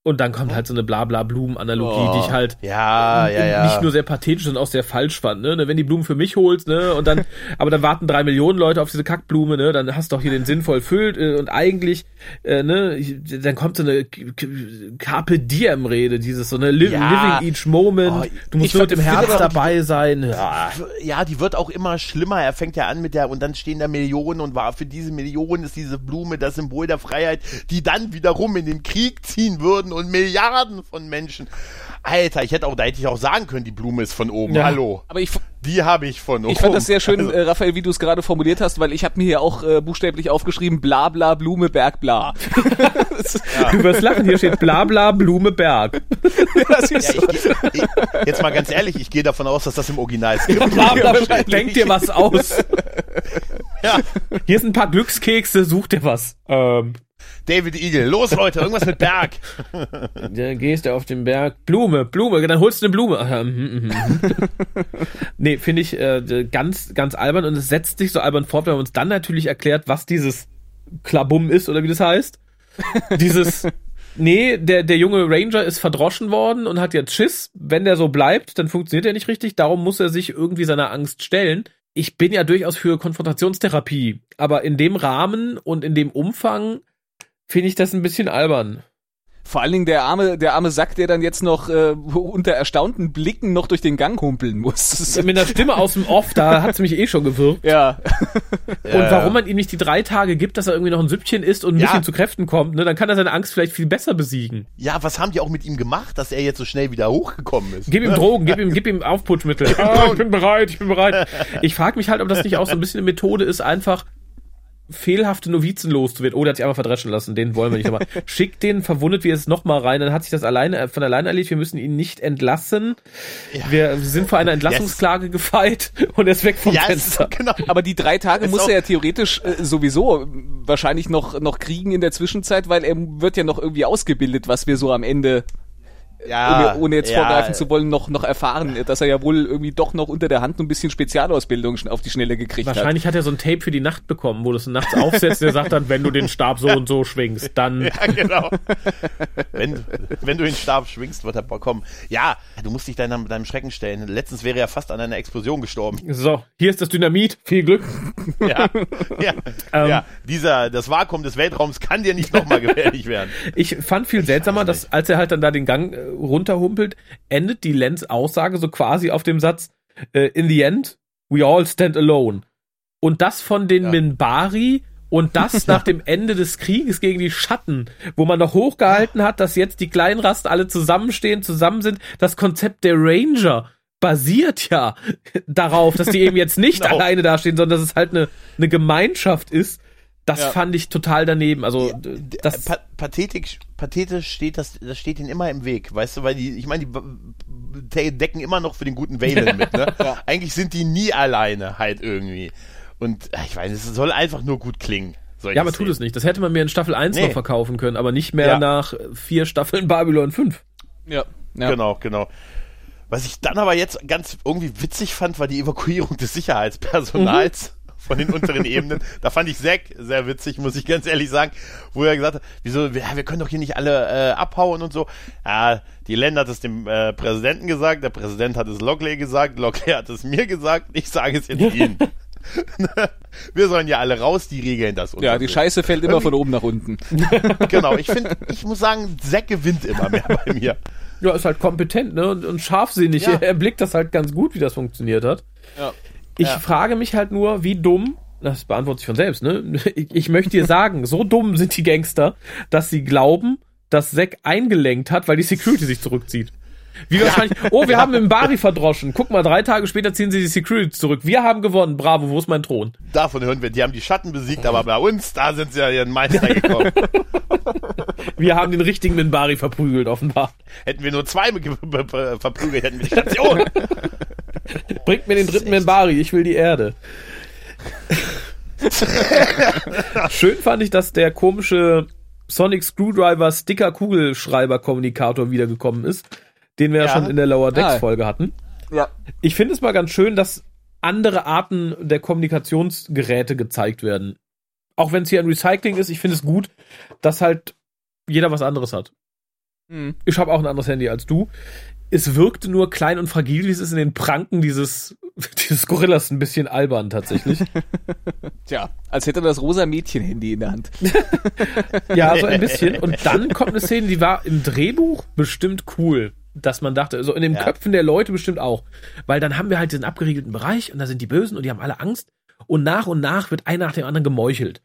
Und dann kommt halt so eine Blabla-Blumen-Analogie, oh, die ich halt ja, ja, ja. nicht nur sehr pathetisch, sondern auch sehr falsch fand. Ne? Wenn die Blumen für mich holst, ne, und dann, aber dann warten drei Millionen Leute auf diese Kackblume, ne, dann hast du doch hier den Sinn vollfüllt äh, und eigentlich, äh, ne, dann kommt so eine Carpe Diem-Rede, dieses so eine Li ja. Living each moment. Oh, du musst nur mit dem Herz dabei sein. Ja. ja, die wird auch immer schlimmer. Er fängt ja an mit der und dann stehen da Millionen und war für diese Millionen ist diese Blume das Symbol der Freiheit, die dann wiederum in den Krieg ziehen würden und Milliarden von Menschen. Alter, ich hätte auch, da hätte ich auch sagen können, die Blume ist von oben. Ja. Hallo. Aber ich, die habe ich von oben. Ich fand das sehr schön, also, äh, Raphael, wie du es gerade formuliert hast, weil ich habe mir hier auch äh, buchstäblich aufgeschrieben, bla bla Blume Berg bla. ja. Du wirst lachen, hier steht bla bla Blume Berg. ja, ich, ich, jetzt mal ganz ehrlich, ich gehe davon aus, dass das im Original ist. Ja, bla, bla, denk dir was aus. ja. Hier sind ein paar Glückskekse, such dir was. Ähm, David Eagle. Los, Leute, irgendwas mit Berg. Dann gehst du auf den Berg. Blume, Blume, dann holst du eine Blume. Mhm, mhm, mhm. nee, finde ich äh, ganz, ganz albern und es setzt sich so albern fort, wenn man uns dann natürlich erklärt, was dieses Klabum ist oder wie das heißt. Dieses, nee, der, der junge Ranger ist verdroschen worden und hat jetzt Schiss. Wenn der so bleibt, dann funktioniert er nicht richtig. Darum muss er sich irgendwie seiner Angst stellen. Ich bin ja durchaus für Konfrontationstherapie, aber in dem Rahmen und in dem Umfang finde ich das ein bisschen albern. Vor allen Dingen der arme, der arme Sack, der dann jetzt noch äh, unter erstaunten Blicken noch durch den Gang humpeln muss. Mit einer Stimme aus dem Off, da hat's mich eh schon gewirkt. Ja. Und warum man ihm nicht die drei Tage gibt, dass er irgendwie noch ein Süppchen isst und ein ja. bisschen zu Kräften kommt, ne, dann kann er seine Angst vielleicht viel besser besiegen. Ja, was haben die auch mit ihm gemacht, dass er jetzt so schnell wieder hochgekommen ist? Gib ihm Drogen, gib ihm, gib ihm Aufputschmittel. Ah, ich bin bereit, ich bin bereit. Ich frage mich halt, ob das nicht auch so ein bisschen eine Methode ist, einfach fehlhafte Novizen loszuwerden. Oh, der hat sich einmal verdreschen lassen, den wollen wir nicht nochmal. Schickt den verwundet wie es nochmal rein, dann hat sich das alleine äh, von alleine erledigt. Wir müssen ihn nicht entlassen. Ja. Wir sind vor einer Entlassungsklage yes. gefeit und er ist weg vom yes, Fenster. Genau. Aber die drei Tage muss er ja theoretisch äh, sowieso wahrscheinlich noch, noch kriegen in der Zwischenzeit, weil er wird ja noch irgendwie ausgebildet, was wir so am Ende ja, ohne, ohne jetzt ja, vorgreifen zu wollen, noch, noch erfahren, dass er ja wohl irgendwie doch noch unter der Hand ein bisschen Spezialausbildung auf die Schnelle gekriegt Wahrscheinlich hat. Wahrscheinlich hat er so ein Tape für die Nacht bekommen, wo das nachts aufsetzt, der sagt dann, wenn du den Stab so und so schwingst, dann. Ja, genau. wenn, wenn du den Stab schwingst, wird er kommen. Ja, du musst dich deinem, deinem Schrecken stellen. Letztens wäre er fast an einer Explosion gestorben. So, hier ist das Dynamit. Viel Glück. Ja, ja, ähm, ja. Dieser, das Vakuum des Weltraums kann dir nicht nochmal gefährlich werden. Ich fand viel seltsamer, dass als er halt dann da den Gang äh, runterhumpelt, endet die Lenz Aussage so quasi auf dem Satz, äh, in the end, we all stand alone. Und das von den ja. Minbari und das nach dem Ende des Krieges gegen die Schatten, wo man noch hochgehalten hat, dass jetzt die Kleinrasten alle zusammenstehen, zusammen sind. Das Konzept der Ranger basiert ja darauf, dass die eben jetzt nicht genau. alleine dastehen, sondern dass es halt eine, eine Gemeinschaft ist. Das ja. fand ich total daneben. Also das pa pathetisch, steht das, das steht ihnen immer im Weg, weißt du, weil die, ich meine, die decken immer noch für den guten Valen mit. Ne? ja. Eigentlich sind die nie alleine halt irgendwie. Und ich weiß, es soll einfach nur gut klingen. Ja, aber tut es nicht. Das hätte man mir in Staffel 1 nee. noch verkaufen können, aber nicht mehr ja. nach vier Staffeln Babylon 5. Ja. ja. Genau, genau. Was ich dann aber jetzt ganz irgendwie witzig fand, war die Evakuierung des Sicherheitspersonals. Von den unteren Ebenen. Da fand ich Zack sehr witzig, muss ich ganz ehrlich sagen, wo er gesagt hat, wieso, wir, wir können doch hier nicht alle äh, abhauen und so. Ja, die Länder hat es dem äh, Präsidenten gesagt, der Präsident hat es Lockley gesagt, Lockley hat es mir gesagt, ich sage es jetzt Ihnen. wir sollen ja alle raus, die regeln das. Ja, die Scheiße fällt immer von oben nach unten. genau, ich finde, ich muss sagen, Zack gewinnt immer mehr bei mir. Ja, ist halt kompetent, ne? Und, und scharfsinnig. Ja. Er blickt das halt ganz gut, wie das funktioniert hat. Ja. Ich ja. frage mich halt nur, wie dumm, das beantwortet sich von selbst, ne? Ich, ich möchte dir sagen, so dumm sind die Gangster, dass sie glauben, dass Zack eingelenkt hat, weil die Security sich zurückzieht. Wie wahrscheinlich, oh, wir haben im Bari verdroschen. Guck mal, drei Tage später ziehen sie die Security zurück. Wir haben gewonnen. Bravo, wo ist mein Thron? Davon hören wir, die haben die Schatten besiegt, aber bei uns, da sind sie ja ihren Meister gekommen. wir haben den richtigen Minbari verprügelt, offenbar. Hätten wir nur zwei verprügelt, hätten wir die Station. Bringt mir den dritten Minbari, ich will die Erde. Schön fand ich, dass der komische Sonic Screwdriver Sticker Kugelschreiber Kommunikator wiedergekommen ist, den wir ja, ja schon in der Lower Decks Folge hatten. Ja. Ich finde es mal ganz schön, dass andere Arten der Kommunikationsgeräte gezeigt werden. Auch wenn es hier ein Recycling ist, ich finde es gut, dass halt jeder was anderes hat. Hm. Ich habe auch ein anderes Handy als du es wirkte nur klein und fragil, wie es ist in den Pranken dieses, dieses Gorillas ein bisschen albern tatsächlich. Tja, als hätte er das rosa Mädchen-Handy in der Hand. ja, so ein bisschen. Und dann kommt eine Szene, die war im Drehbuch bestimmt cool. Dass man dachte, so in den ja. Köpfen der Leute bestimmt auch. Weil dann haben wir halt diesen abgeriegelten Bereich und da sind die Bösen und die haben alle Angst. Und nach und nach wird einer nach dem anderen gemeuchelt.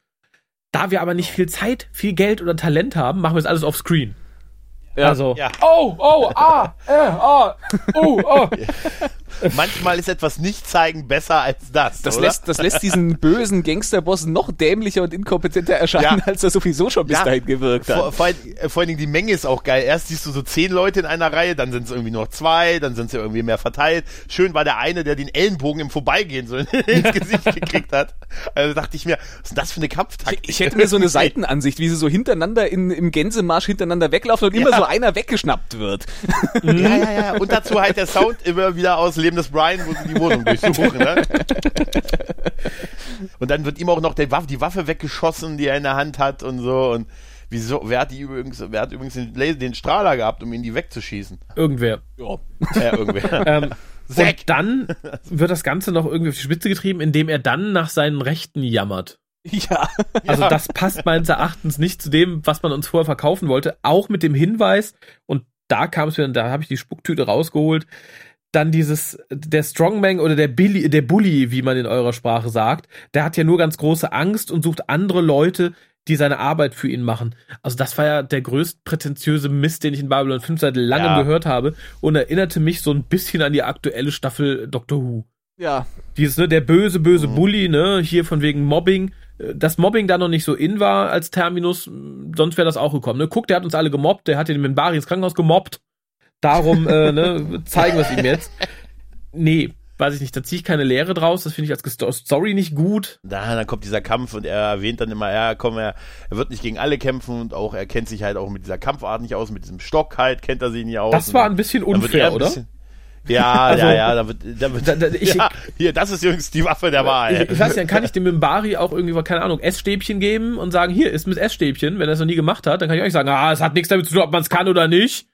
Da wir aber nicht viel Zeit, viel Geld oder Talent haben, machen wir es alles auf Screen. Ja. Also, ja. oh, oh, ah, äh, ah, oh, oh. Manchmal ist etwas nicht zeigen besser als das. Das, lässt, das lässt diesen bösen Gangsterboss noch dämlicher und inkompetenter erscheinen, ja. als er sowieso schon bis ja. dahin gewirkt hat. Vor, vor, vor, allen Dingen die Menge ist auch geil. Erst siehst du so zehn Leute in einer Reihe, dann sind es irgendwie noch zwei, dann sind sie irgendwie mehr verteilt. Schön war der eine, der den Ellenbogen im Vorbeigehen so ins Gesicht gekriegt hat. Also dachte ich mir, was ist denn das für eine Kampftaktik? Ich, ich hätte mir so eine Seitenansicht, wie sie so hintereinander in, im Gänsemarsch hintereinander weglaufen und immer so einer weggeschnappt wird. Ja, ja, ja. Und dazu halt der Sound immer wieder aus Leben des Brian, wo sie die Wohnung durchsuchen. Ne? Und dann wird ihm auch noch der Waffe, die Waffe weggeschossen, die er in der Hand hat und so. Und wieso? Wer hat die übrigens? Wer hat übrigens den, den Strahler gehabt, um ihn die wegzuschießen? Irgendwer. Ja, ja irgendwer. ähm, und dann wird das Ganze noch irgendwie auf die Spitze getrieben, indem er dann nach seinen Rechten jammert. Ja. Also das passt meines Erachtens nicht zu dem, was man uns vorher verkaufen wollte. Auch mit dem Hinweis, und da kam es mir, da habe ich die Spucktüte rausgeholt, dann dieses, der Strongman oder der Billy, der Bully, wie man in eurer Sprache sagt, der hat ja nur ganz große Angst und sucht andere Leute, die seine Arbeit für ihn machen. Also das war ja der größt prätentiöse Mist, den ich in Babylon 5 seit langem ja. gehört habe und erinnerte mich so ein bisschen an die aktuelle Staffel Doctor Who. Ja. Dieses, ne, der böse, böse mhm. Bully, ne, hier von wegen Mobbing. Dass Mobbing da noch nicht so in war als Terminus, sonst wäre das auch gekommen. Ne? Guck, der hat uns alle gemobbt, der hat den Minbari ins Krankenhaus gemobbt. Darum äh, ne, zeigen wir es ihm jetzt. Nee, weiß ich nicht, da ziehe ich keine Lehre draus, das finde ich als Story nicht gut. Da, dann kommt dieser Kampf und er erwähnt dann immer, ja, komm, er, er wird nicht gegen alle kämpfen und auch, er kennt sich halt auch mit dieser Kampfart nicht aus, mit diesem Stock halt, kennt er sich nicht aus. Das war ein bisschen unfair, oder? Bisschen, ja, also, ja, ja, da wird, da wird, da, da, ich, ja, hier, das ist übrigens die Waffe der Wahl. Ich, ich weiß ja, kann ich dem Mimbari auch irgendwie, keine Ahnung, Essstäbchen geben und sagen, hier, ist mit Essstäbchen, wenn er es noch nie gemacht hat, dann kann ich euch sagen, ah, es hat nichts damit zu tun, ob man es kann oder nicht.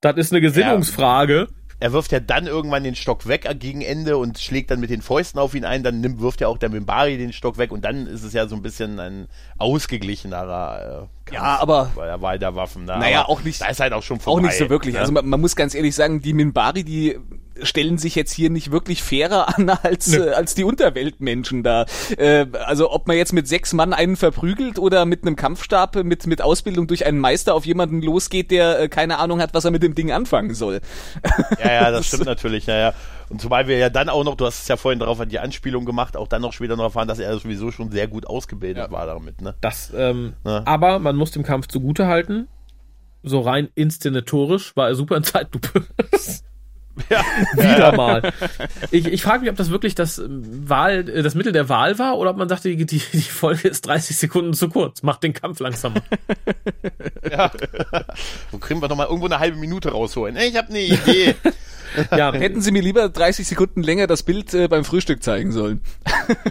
Das ist eine Gesinnungsfrage. Ja er wirft ja dann irgendwann den Stock weg gegen Ende und schlägt dann mit den Fäusten auf ihn ein, dann nimmt, wirft ja auch der Mimbari den Stock weg und dann ist es ja so ein bisschen ein ausgeglichenerer Kampf ja, aber bei der Wahl der Waffen. Ne? Naja, auch nicht. Da ist halt auch schon vorbei. Auch nicht so wirklich. Ne? Also man, man, muss ganz ehrlich sagen, die Minbari, die stellen sich jetzt hier nicht wirklich fairer an als, nee. äh, als die Unterweltmenschen da. Äh, also ob man jetzt mit sechs Mann einen verprügelt oder mit einem Kampfstab mit, mit Ausbildung durch einen Meister auf jemanden losgeht, der äh, keine Ahnung hat, was er mit dem Ding anfangen soll. Ja, ja, das stimmt natürlich. Ja, ja. Und zumal wir ja dann auch noch, du hast es ja vorhin darauf die Anspielung gemacht, auch dann noch später noch erfahren, dass er sowieso schon sehr gut ausgebildet ja. war damit. Ne? Das, ähm, ja. Aber man muss dem Kampf zugute halten. So rein inszenatorisch war er super in Zeitlupe. Ja. Wieder mal. Ich, ich frage mich, ob das wirklich das ähm, Wahl, äh, das Mittel der Wahl war oder ob man dachte, die, die, die Folge ist 30 Sekunden zu kurz. Macht den Kampf langsamer. Ja. Wo können wir noch mal irgendwo eine halbe Minute rausholen? Ich habe eine Idee. Ja, hätten Sie mir lieber 30 Sekunden länger das Bild äh, beim Frühstück zeigen sollen.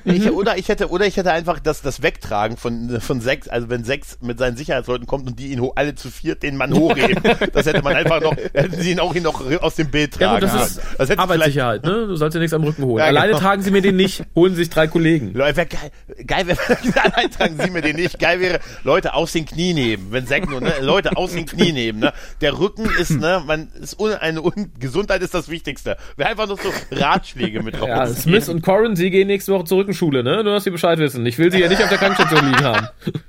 Ich, oder ich hätte, oder ich hätte einfach das, das Wegtragen von, von sechs, also wenn sechs mit seinen Sicherheitsleuten kommt und die ihn alle zu viert den Mann hochheben, das hätte man einfach noch, hätten sie ihn auch noch aus dem Bild tragen. Ja, gut, das ist das Arbeitssicherheit, ne? Du sollst ja nichts am Rücken holen. Ja, Alleine genau. tragen sie mir den nicht, holen sich drei Kollegen. Leute, wär geil, geil wäre, allein tragen sie mir den nicht. Geil wäre, Leute aus den Knien nehmen, wenn Sekt nur, ne? Leute aus den Knien nehmen, ne? Der Rücken ist, ne, man, ist un, eine un, Gesundheit ist das Wichtigste. Wäre einfach noch so Ratschläge mit drauf. Ja, Smith und Corin, sie gehen nächste Woche zurück in Schule, ne? Nur, dass sie Bescheid wissen. Ich will sie ja nicht auf der Krankenstation liegen haben.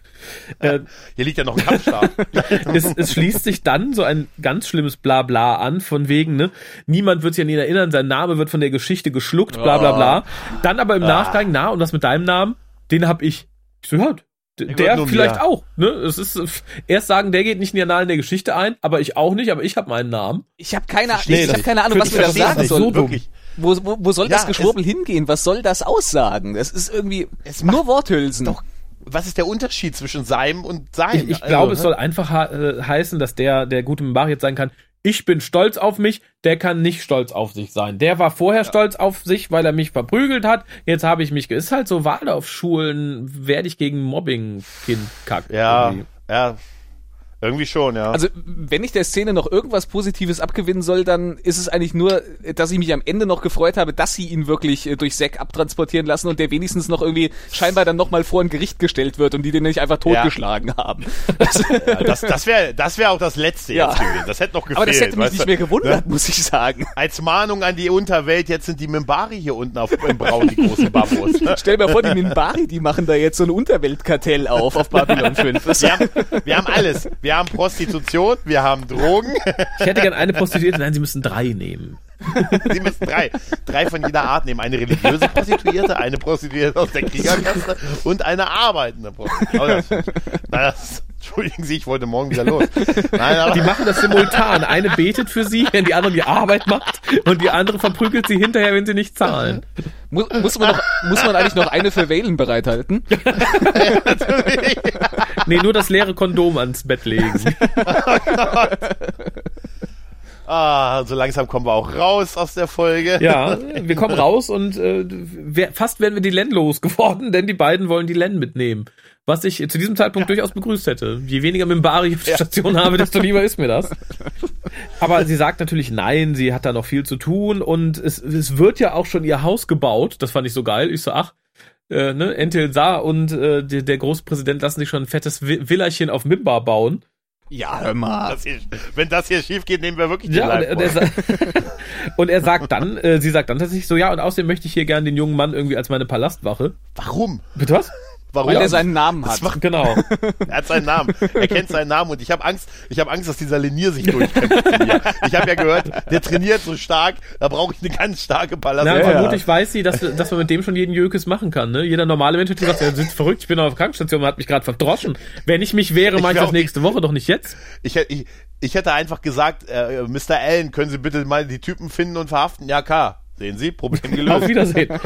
Äh, Hier liegt ja noch ein Kampfstab. es, es schließt sich dann so ein ganz schlimmes Blabla an, von wegen, ne, niemand wird sich an ihn erinnern, sein Name wird von der Geschichte geschluckt, bla bla bla. Oh. Dann aber im ah. Nachgang, na, und was mit deinem Namen? Den hab ich. Ich so, ja, der vielleicht auch. Ne? Es ist erst sagen, der geht nicht in die Annalen der Geschichte ein, aber ich auch nicht, aber ich habe meinen Namen. Ich habe keine, ich, ich hab keine Ahnung, was wir da sagen sollen. So wo, wo, wo soll ja, das Geschwurbel hingehen? Was soll das aussagen? Das ist irgendwie es nur Worthülsen. Doch was ist der Unterschied zwischen seinem und seinem? Ich, ich glaube, also, es soll einfach äh, heißen, dass der, der gute Mbari jetzt sagen kann, ich bin stolz auf mich, der kann nicht stolz auf sich sein. Der war vorher ja. stolz auf sich, weil er mich verprügelt hat. Jetzt habe ich mich, ist halt so Waldorfschulen, werde ich gegen Mobbing Kind kack. Ja, irgendwie. ja, irgendwie schon, ja. Also, wenn ich der Szene noch irgendwas Positives abgewinnen soll, dann ist es eigentlich nur, dass ich mich am Ende noch gefreut habe, dass sie ihn wirklich äh, durch Zack abtransportieren lassen und der wenigstens noch irgendwie scheinbar dann nochmal vor ein Gericht gestellt wird und die den nicht einfach totgeschlagen ja. haben. ja, das das wäre das wäre auch das Letzte ja. jetzt gewesen. Das hätte noch gefehlt. Aber das hätte mich nicht mehr gewundert, ne? muss ich sagen. Als Mahnung an die Unterwelt, jetzt sind die Mimbari hier unten auf, im Braun, die großen Bambus. Stell dir mal vor, die Mimbari, die machen da jetzt so ein Unterweltkartell auf, auf Babylon 5. Wir haben, wir haben alles. Wir wir haben Prostitution, wir haben Drogen. Ich hätte gern eine Prostituierte, nein, Sie müssen drei nehmen. Sie müssen drei, drei von jeder Art nehmen. Eine religiöse Prostituierte, eine Prostituierte aus der Kriegerkaste und eine arbeitende Prostituierte. Oh, Entschuldigen Sie, ich wollte morgen wieder los. Nein, aber die machen das simultan. Eine betet für sie, wenn die andere die Arbeit macht und die andere verprügelt sie hinterher, wenn sie nicht zahlen. Muss, muss, man, noch, muss man eigentlich noch eine für Wählen bereithalten? nee, nur das leere Kondom ans Bett legen. Oh Gott. Ah, so langsam kommen wir auch raus aus der Folge. Ja, wir kommen raus und äh, fast werden wir die Len losgeworden, denn die beiden wollen die Len mitnehmen. Was ich zu diesem Zeitpunkt ja. durchaus begrüßt hätte. Je weniger Mimbari ich auf der ja. Station habe, desto lieber ist mir das. Aber sie sagt natürlich nein, sie hat da noch viel zu tun und es, es wird ja auch schon ihr Haus gebaut. Das fand ich so geil. Ich so, ach, äh, ne, Entel Sa und äh, der, der Großpräsident lassen sich schon ein fettes Villerchen auf Mimbar bauen. Ja, hör mal. Das hier, wenn das hier schief geht, nehmen wir wirklich den ja, und, und, er und er sagt dann, äh, sie sagt dann tatsächlich so, ja, und außerdem möchte ich hier gerne den jungen Mann irgendwie als meine Palastwache. Warum? Bitte was? Warum? Weil er seinen Namen hat. Macht, genau. er hat seinen Namen. Er kennt seinen Namen und ich habe Angst, ich habe Angst, dass dieser Lenier sich durchkämpft. ich habe ja gehört, der trainiert so stark, da brauche ich eine ganz starke Palast. Na, ja, vermutlich ja. weiß sie, dass, dass man mit dem schon jeden Jökes machen kann. Ne? Jeder normale Mensch hätte gesagt, er sind verrückt, ich bin auf der Krankenstation, man hat mich gerade verdroschen. Wenn ich mich wäre, meinst du das nächste Woche, doch nicht jetzt? Ich, ich, ich hätte einfach gesagt, äh, Mr. Allen, können Sie bitte mal die Typen finden und verhaften? Ja, klar. Sehen Sie, Problem gelöst. Auf Wiedersehen.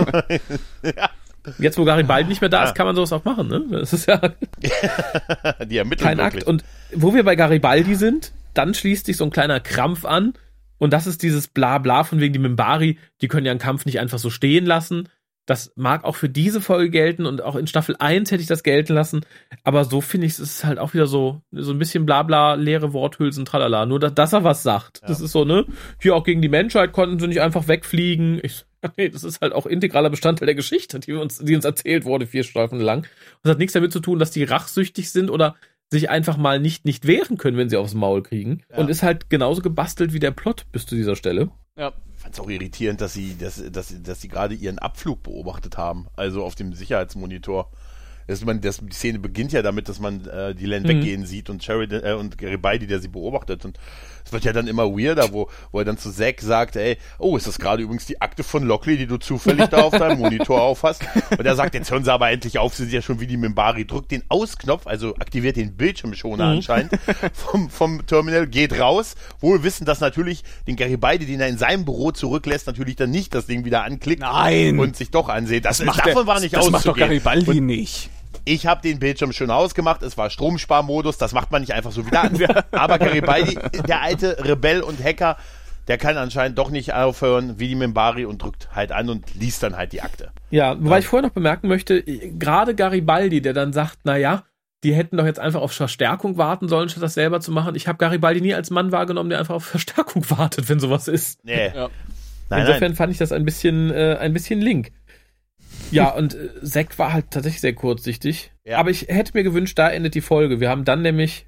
Jetzt, wo Garibaldi nicht mehr da ist, kann man sowas auch machen, ne? Das ist ja Die ermitteln kein wirklich. Akt. Und wo wir bei Garibaldi sind, dann schließt sich so ein kleiner Krampf an. Und das ist dieses Blabla von wegen die Mimbari, die können ja einen Kampf nicht einfach so stehen lassen. Das mag auch für diese Folge gelten und auch in Staffel 1 hätte ich das gelten lassen. Aber so finde ich, es ist halt auch wieder so, so ein bisschen Blabla, leere Worthülsen, tralala. Nur, dass, dass er was sagt. Das ist so, ne? Hier auch gegen die Menschheit konnten sie nicht einfach wegfliegen. Ich, nee, das ist halt auch integraler Bestandteil der Geschichte, die uns, die uns erzählt wurde, vier Staffeln lang. Das hat nichts damit zu tun, dass die rachsüchtig sind oder sich einfach mal nicht, nicht wehren können, wenn sie aufs Maul kriegen. Und ist halt genauso gebastelt wie der Plot bis zu dieser Stelle. Ja. Ich fand es auch irritierend, dass sie, dass, dass, dass sie gerade ihren Abflug beobachtet haben, also auf dem Sicherheitsmonitor. Das, man, das, die Szene beginnt ja damit, dass man äh, die Len weggehen sieht und Sheridan äh, und Garibaldi, der sie beobachtet. Und es wird ja dann immer weirder, wo, wo er dann zu Zack sagt, ey, oh, ist das gerade übrigens die Akte von Lockley, die du zufällig da auf deinem Monitor aufhast? Und er sagt, jetzt hören sie aber endlich auf, sie sind ja schon wie die Mimbari, drückt den Ausknopf, also aktiviert den Bildschirmschoner anscheinend vom, vom Terminal, geht raus, wohl wissen, dass natürlich den Garibaldi, den er in seinem Büro zurücklässt, natürlich dann nicht das Ding wieder anklickt Nein. und sich doch ansieht. Das, macht davon der- war nicht Das macht doch auszugehen. Garibaldi nicht. Ich habe den Bildschirm schön ausgemacht, es war Stromsparmodus, das macht man nicht einfach so wieder an. Aber Garibaldi, der alte Rebell und Hacker, der kann anscheinend doch nicht aufhören wie die Mimbari und drückt halt an und liest dann halt die Akte. Ja, wobei ich vorher noch bemerken möchte, gerade Garibaldi, der dann sagt, na ja, die hätten doch jetzt einfach auf Verstärkung warten sollen, statt das selber zu machen. Ich habe Garibaldi nie als Mann wahrgenommen, der einfach auf Verstärkung wartet, wenn sowas ist. Nee. Ja. Nein, Insofern nein. fand ich das ein bisschen, äh, ein bisschen link. Ja, und äh, Zack war halt tatsächlich sehr kurzsichtig. Ja. Aber ich hätte mir gewünscht, da endet die Folge. Wir haben dann nämlich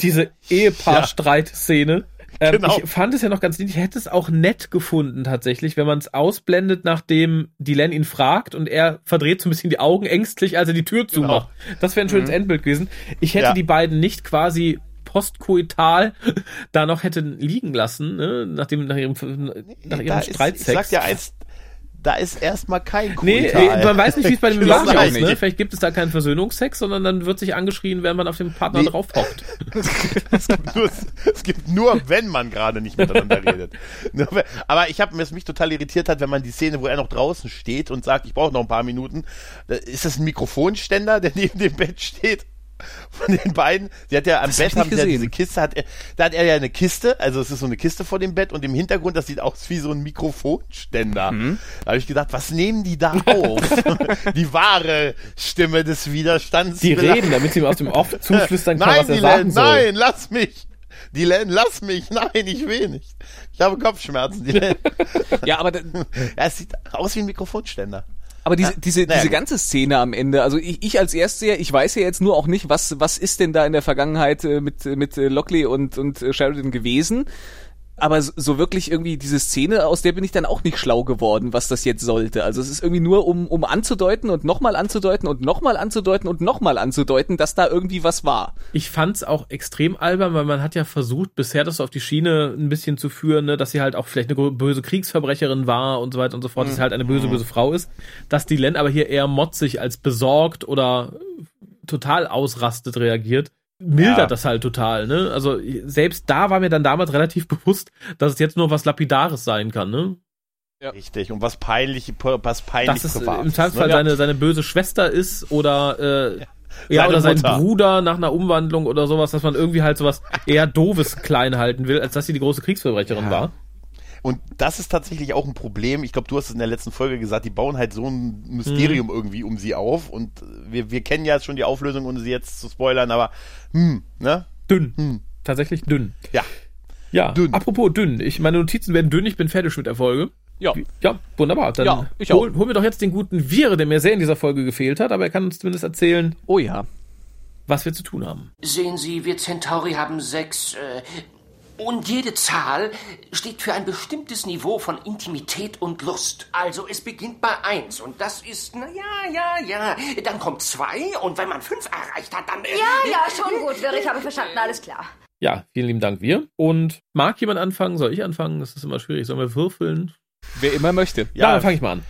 diese Ehepaar-Streitszene. Ähm, Genau. Ich fand es ja noch ganz nett. Ich hätte es auch nett gefunden, tatsächlich, wenn man es ausblendet, nachdem Dylan ihn fragt und er verdreht so ein bisschen die Augen ängstlich, als er die Tür zumacht. Das wäre ein schönes Endbild gewesen. Ich hätte Mhm. Ja. die beiden nicht quasi postkoital da noch hätte liegen lassen, ne? nachdem nach ihrem nach ihrem Da ist, ich Streitsex. sag dir eins, da ist erstmal kein Nee, Koital. äh, man weiß nicht, wie es bei dem ich aussieht. Ne? Vielleicht gibt es da keinen Versöhnungsex, sondern dann wird sich angeschrien, wenn man auf den Partner Nee. draufhockt. nur, es gibt nur, wenn man gerade nicht miteinander redet. Aber ich habe, was mich total irritiert hat, wenn man die Szene, wo er noch draußen steht und sagt, ich brauche noch ein paar Minuten, da ist das ein Mikrofonständer, der neben dem Bett steht? Von den beiden. Sie hat ja am Das Bett haben ja diese Kiste, hat er, da hat er ja eine Kiste, also es ist so eine Kiste vor dem Bett und im Hintergrund, das sieht aus wie so ein Mikrofonständer. Mhm. Da habe ich gedacht, was nehmen die da auf? die wahre Stimme des Widerstands. Die reden, damit sie ihm aus dem Off zuflüstern kann, Nein, was er die sagen soll. nein, lass mich. Die Len, lass mich. Nein, ich will nicht. Ich habe Kopfschmerzen. Die Len. Ja, aber ja, es sieht aus wie ein Mikrofonständer. Aber diese, diese, naja, diese ganze Szene am Ende, also ich, ich als Erstseher, ich weiß ja jetzt nur auch nicht, was, was ist denn da in der Vergangenheit äh, mit, mit äh, Lockley und, und äh, Sheridan gewesen. Aber so- wirklich irgendwie diese Szene, aus der bin ich dann auch nicht schlau geworden, was das jetzt sollte. Also es ist irgendwie nur, um, um anzudeuten und nochmal anzudeuten und nochmal anzudeuten und nochmal anzudeuten, dass da irgendwie was war. Ich fand's auch extrem albern, weil man hat ja versucht, bisher das auf die Schiene ein bisschen zu führen, ne, dass sie halt auch vielleicht eine böse Kriegsverbrecherin war und so weiter und so fort, dass sie halt eine böse, böse Frau ist. Dass die Len aber hier eher motzig als besorgt oder total ausrastet reagiert, mildert Ja. das halt total, ne? Also selbst da war mir dann damals relativ bewusst, dass es jetzt nur was Lapidares sein kann, ne? Ja. Richtig. Und was peinlich, was peinlich Dass es äh, Privates, im Zweifelsfall ne? seine, seine böse Schwester ist oder äh, ja, Seine oder sein. Bruder nach einer Umwandlung oder sowas, dass man irgendwie halt sowas eher doofes klein halten will, als dass sie die große Kriegsverbrecherin Ja. war. Und das ist tatsächlich auch ein Problem. Ich glaube, du hast es in der letzten Folge gesagt, die bauen halt so ein Mysterium Mhm. irgendwie um sie auf. Und wir, wir kennen ja schon die Auflösung, ohne sie jetzt zu spoilern, aber hm, ne? Dünn. Hm. Tatsächlich dünn. Ja. Ja, Dünn. apropos dünn. Ich, meine Notizen werden dünn, ich bin fertig mit der Folge. Ja. Ja, wunderbar. Dann Ja, ich hol, auch. hol mir doch jetzt den guten Vire, der mir sehr in dieser Folge gefehlt hat, aber er kann uns zumindest erzählen, Oh ja. was wir zu tun haben. Sehen Sie, wir Centauri haben sechs. Äh, und jede Zahl steht für ein bestimmtes Niveau von Intimität und Lust. Also es beginnt bei eins und das ist, na ja, ja, ja. Dann kommt zwei und wenn man fünf erreicht hat, dann. Äh, Ja, ja, schon gut, ich habe verstanden, alles klar. Ja, vielen lieben Dank, wir. Und mag jemand anfangen? Soll ich anfangen? Das ist immer schwierig. Sollen wir würfeln? Wer immer möchte. Ja, Ja, dann fange ich mal an.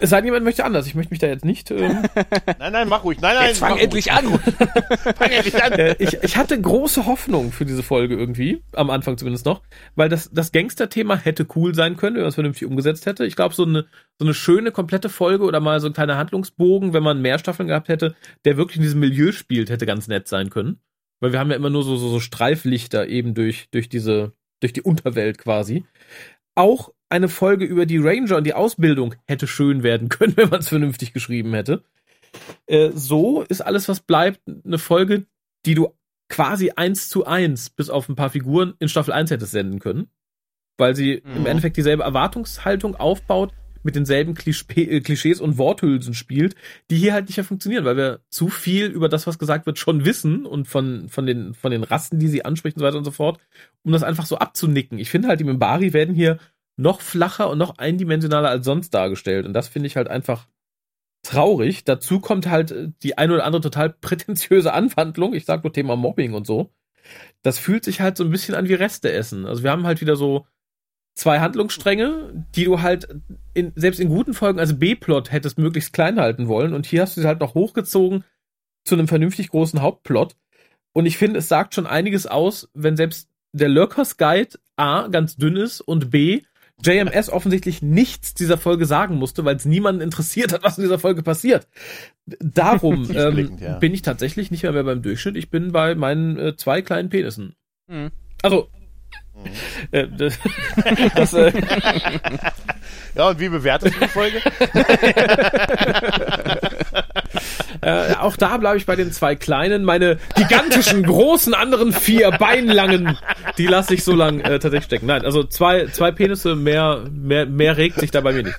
Es sei denn, jemand möchte anders. Ich möchte mich da jetzt nicht. Ähm, Nein, nein, mach ruhig. Nein, nein, Jetzt fang mach endlich an. ruhig. Fang endlich an. äh, ich, ich hatte große Hoffnung für diese Folge irgendwie, am Anfang zumindest noch, weil das, das Gangster-Thema hätte cool sein können, wenn man es vernünftig umgesetzt hätte. Ich glaube, so eine, so eine schöne, komplette Folge oder mal so ein kleiner Handlungsbogen, wenn man mehr Staffeln gehabt hätte, der wirklich in diesem Milieu spielt, hätte ganz nett sein können. Weil wir haben ja immer nur so, so, so Streiflichter eben durch, durch diese, durch die Unterwelt quasi. Auch eine Folge über die Ranger und die Ausbildung hätte schön werden können, wenn man es vernünftig geschrieben hätte. Äh, so ist alles, was bleibt, eine Folge, die du quasi eins zu eins, bis auf ein paar Figuren, in Staffel 1 hättest senden können. Weil sie Mhm. im Endeffekt dieselbe Erwartungshaltung aufbaut, mit denselben äh, Klischees und Worthülsen spielt, die hier halt nicht mehr funktionieren, weil wir zu viel über das, was gesagt wird, schon wissen und von, von, den, von den Rassen, die sie anspricht und so weiter und so fort, um das einfach so abzunicken. Ich finde halt, die Mimbari werden hier noch flacher und noch eindimensionaler als sonst dargestellt. Und das finde ich halt einfach traurig. Dazu kommt halt äh, die ein oder andere total prätentiöse Anwandlung. Ich sag nur Thema Mobbing und so. Das fühlt sich halt so ein bisschen an wie Reste essen. Also wir haben halt wieder so zwei Handlungsstränge, die du halt in, selbst in guten Folgen als B-Plot hättest möglichst klein halten wollen. Und hier hast du sie halt noch hochgezogen zu einem vernünftig großen Hauptplot. Und ich finde, es sagt schon einiges aus, wenn selbst der Lurkers Guide A ganz dünn ist und B JMS offensichtlich nichts dieser Folge sagen musste, weil es niemanden interessiert hat, was in dieser Folge passiert. Darum ähm, ja. bin ich tatsächlich nicht mehr, mehr beim Durchschnitt. Ich bin bei meinen äh, zwei kleinen Penissen. Mhm. Also, äh, das, das, äh, Ja, und wie bewertest du die Folge? äh, auch da bleibe ich bei den zwei kleinen. Meine gigantischen, großen, anderen vier beinlangen, die lasse ich so lang äh, tatsächlich stecken. Nein, also zwei, zwei Penisse, mehr, mehr, mehr regt sich da bei mir nicht.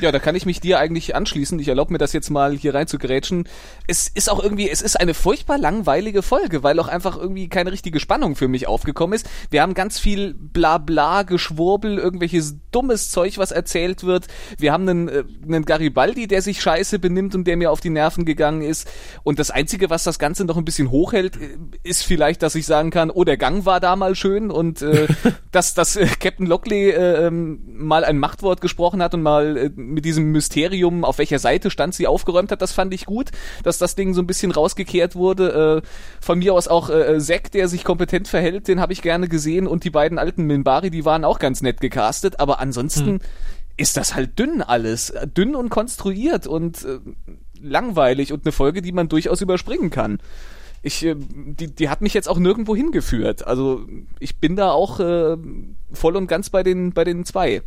Ja, da kann ich mich dir eigentlich anschließen. Ich erlaube mir das jetzt mal hier rein zu grätschen. Es ist auch irgendwie, es ist eine furchtbar langweilige Folge, weil auch einfach irgendwie keine richtige Spannung für mich aufgekommen ist. Wir haben ganz viel Blabla, Geschwurbel, irgendwelches dummes Zeug, was erzählt wird. Wir haben einen, äh, einen Garibaldi, der sich scheiße benimmt und der mir auf die Nerven gegangen ist. Und das Einzige, was das Ganze noch ein bisschen hochhält, äh, ist vielleicht, dass ich sagen kann, oh, der Gang war da mal schön und äh, dass, dass äh, Captain Lockley äh, ähm, mal ein Machtwort gesprochen hat und mal äh, mit diesem Mysterium, auf welcher Seite stand sie, aufgeräumt hat, das fand ich gut, dass das Ding so ein bisschen rausgekehrt wurde. Äh, von mir aus auch äh, Zack, der sich kompetent verhält, den habe ich gerne gesehen und die beiden alten Minbari, die waren auch ganz nett gecastet, aber ansonsten ist das halt dünn alles, Äh, dünn und konstruiert und äh, langweilig und eine Folge, die man durchaus überspringen kann. Ich, äh, die, die hat mich jetzt auch nirgendwo hingeführt. Also ich bin da auch äh, voll und ganz bei den, bei den zwei.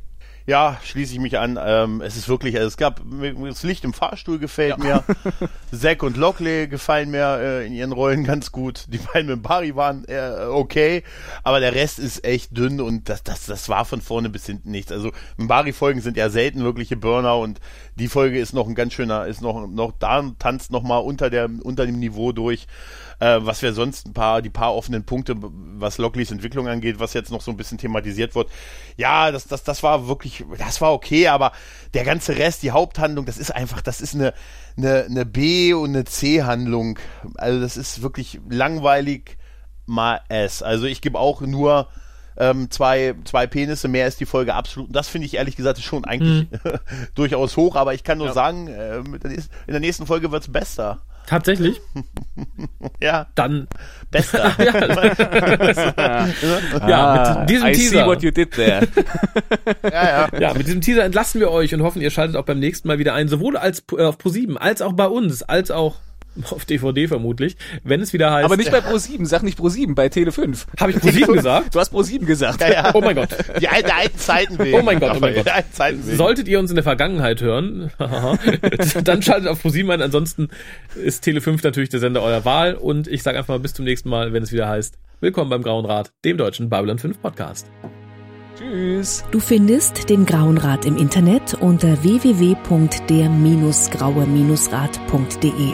Ja, schließe ich mich an. Ähm, es ist wirklich, also es gab, das Licht im Fahrstuhl gefällt mir. Zack und Lockley gefallen mir äh, in ihren Rollen ganz gut. Die beiden mit Barry waren äh, okay, aber der Rest ist echt dünn und das, das, das war von vorne bis hinten nichts. Also Bari-Folgen sind ja selten wirkliche Burner und die Folge ist noch ein ganz schöner, ist noch, noch da tanzt noch mal unter der, unter dem Niveau durch. Äh, was wir sonst ein paar, die paar offenen Punkte, was Lockleys Entwicklung angeht, was jetzt noch so ein bisschen thematisiert wird. Ja, das, das, das war wirklich, das war okay, aber der ganze Rest, die Haupthandlung, das ist einfach, das ist eine, eine, eine B- und eine C-Handlung. Also das ist wirklich langweilig mal S. Also ich gebe auch nur ähm, zwei, zwei Penisse, mehr ist die Folge absolut. Und das finde ich ehrlich gesagt schon eigentlich durchaus hoch, aber ich kann nur sagen, äh, in der nächsten Folge wird's besser. Tatsächlich? Ja, Dann, besser. ja, mit diesem Ah, I see Teaser. what you did there. ja, ja. Ja, mit diesem Teaser entlassen wir euch und hoffen, ihr schaltet auch beim nächsten Mal wieder ein, sowohl als äh, auf Pro7 als auch bei uns, als auch auf DVD vermutlich, wenn es wieder heißt. Aber nicht bei Pro7, sag nicht Pro7, bei Tele5. Habe ich Pro7 gesagt? Du hast Pro7 gesagt. Ja, ja. Oh mein Gott. Die alten, alten Zeiten wegen. Oh mein Gott, oh mein Gott. Die alten Zeiten wegen. Solltet ihr uns in der Vergangenheit hören, dann schaltet auf Pro7 ein. Ansonsten ist Tele5 natürlich der Sender eurer Wahl. Und ich sage einfach mal bis zum nächsten Mal, wenn es wieder heißt, willkommen beim Grauen Rat, dem deutschen Babylon 5 Podcast. Tschüss. Du findest den Grauen Rat im Internet unter www.der-graue-rat.de,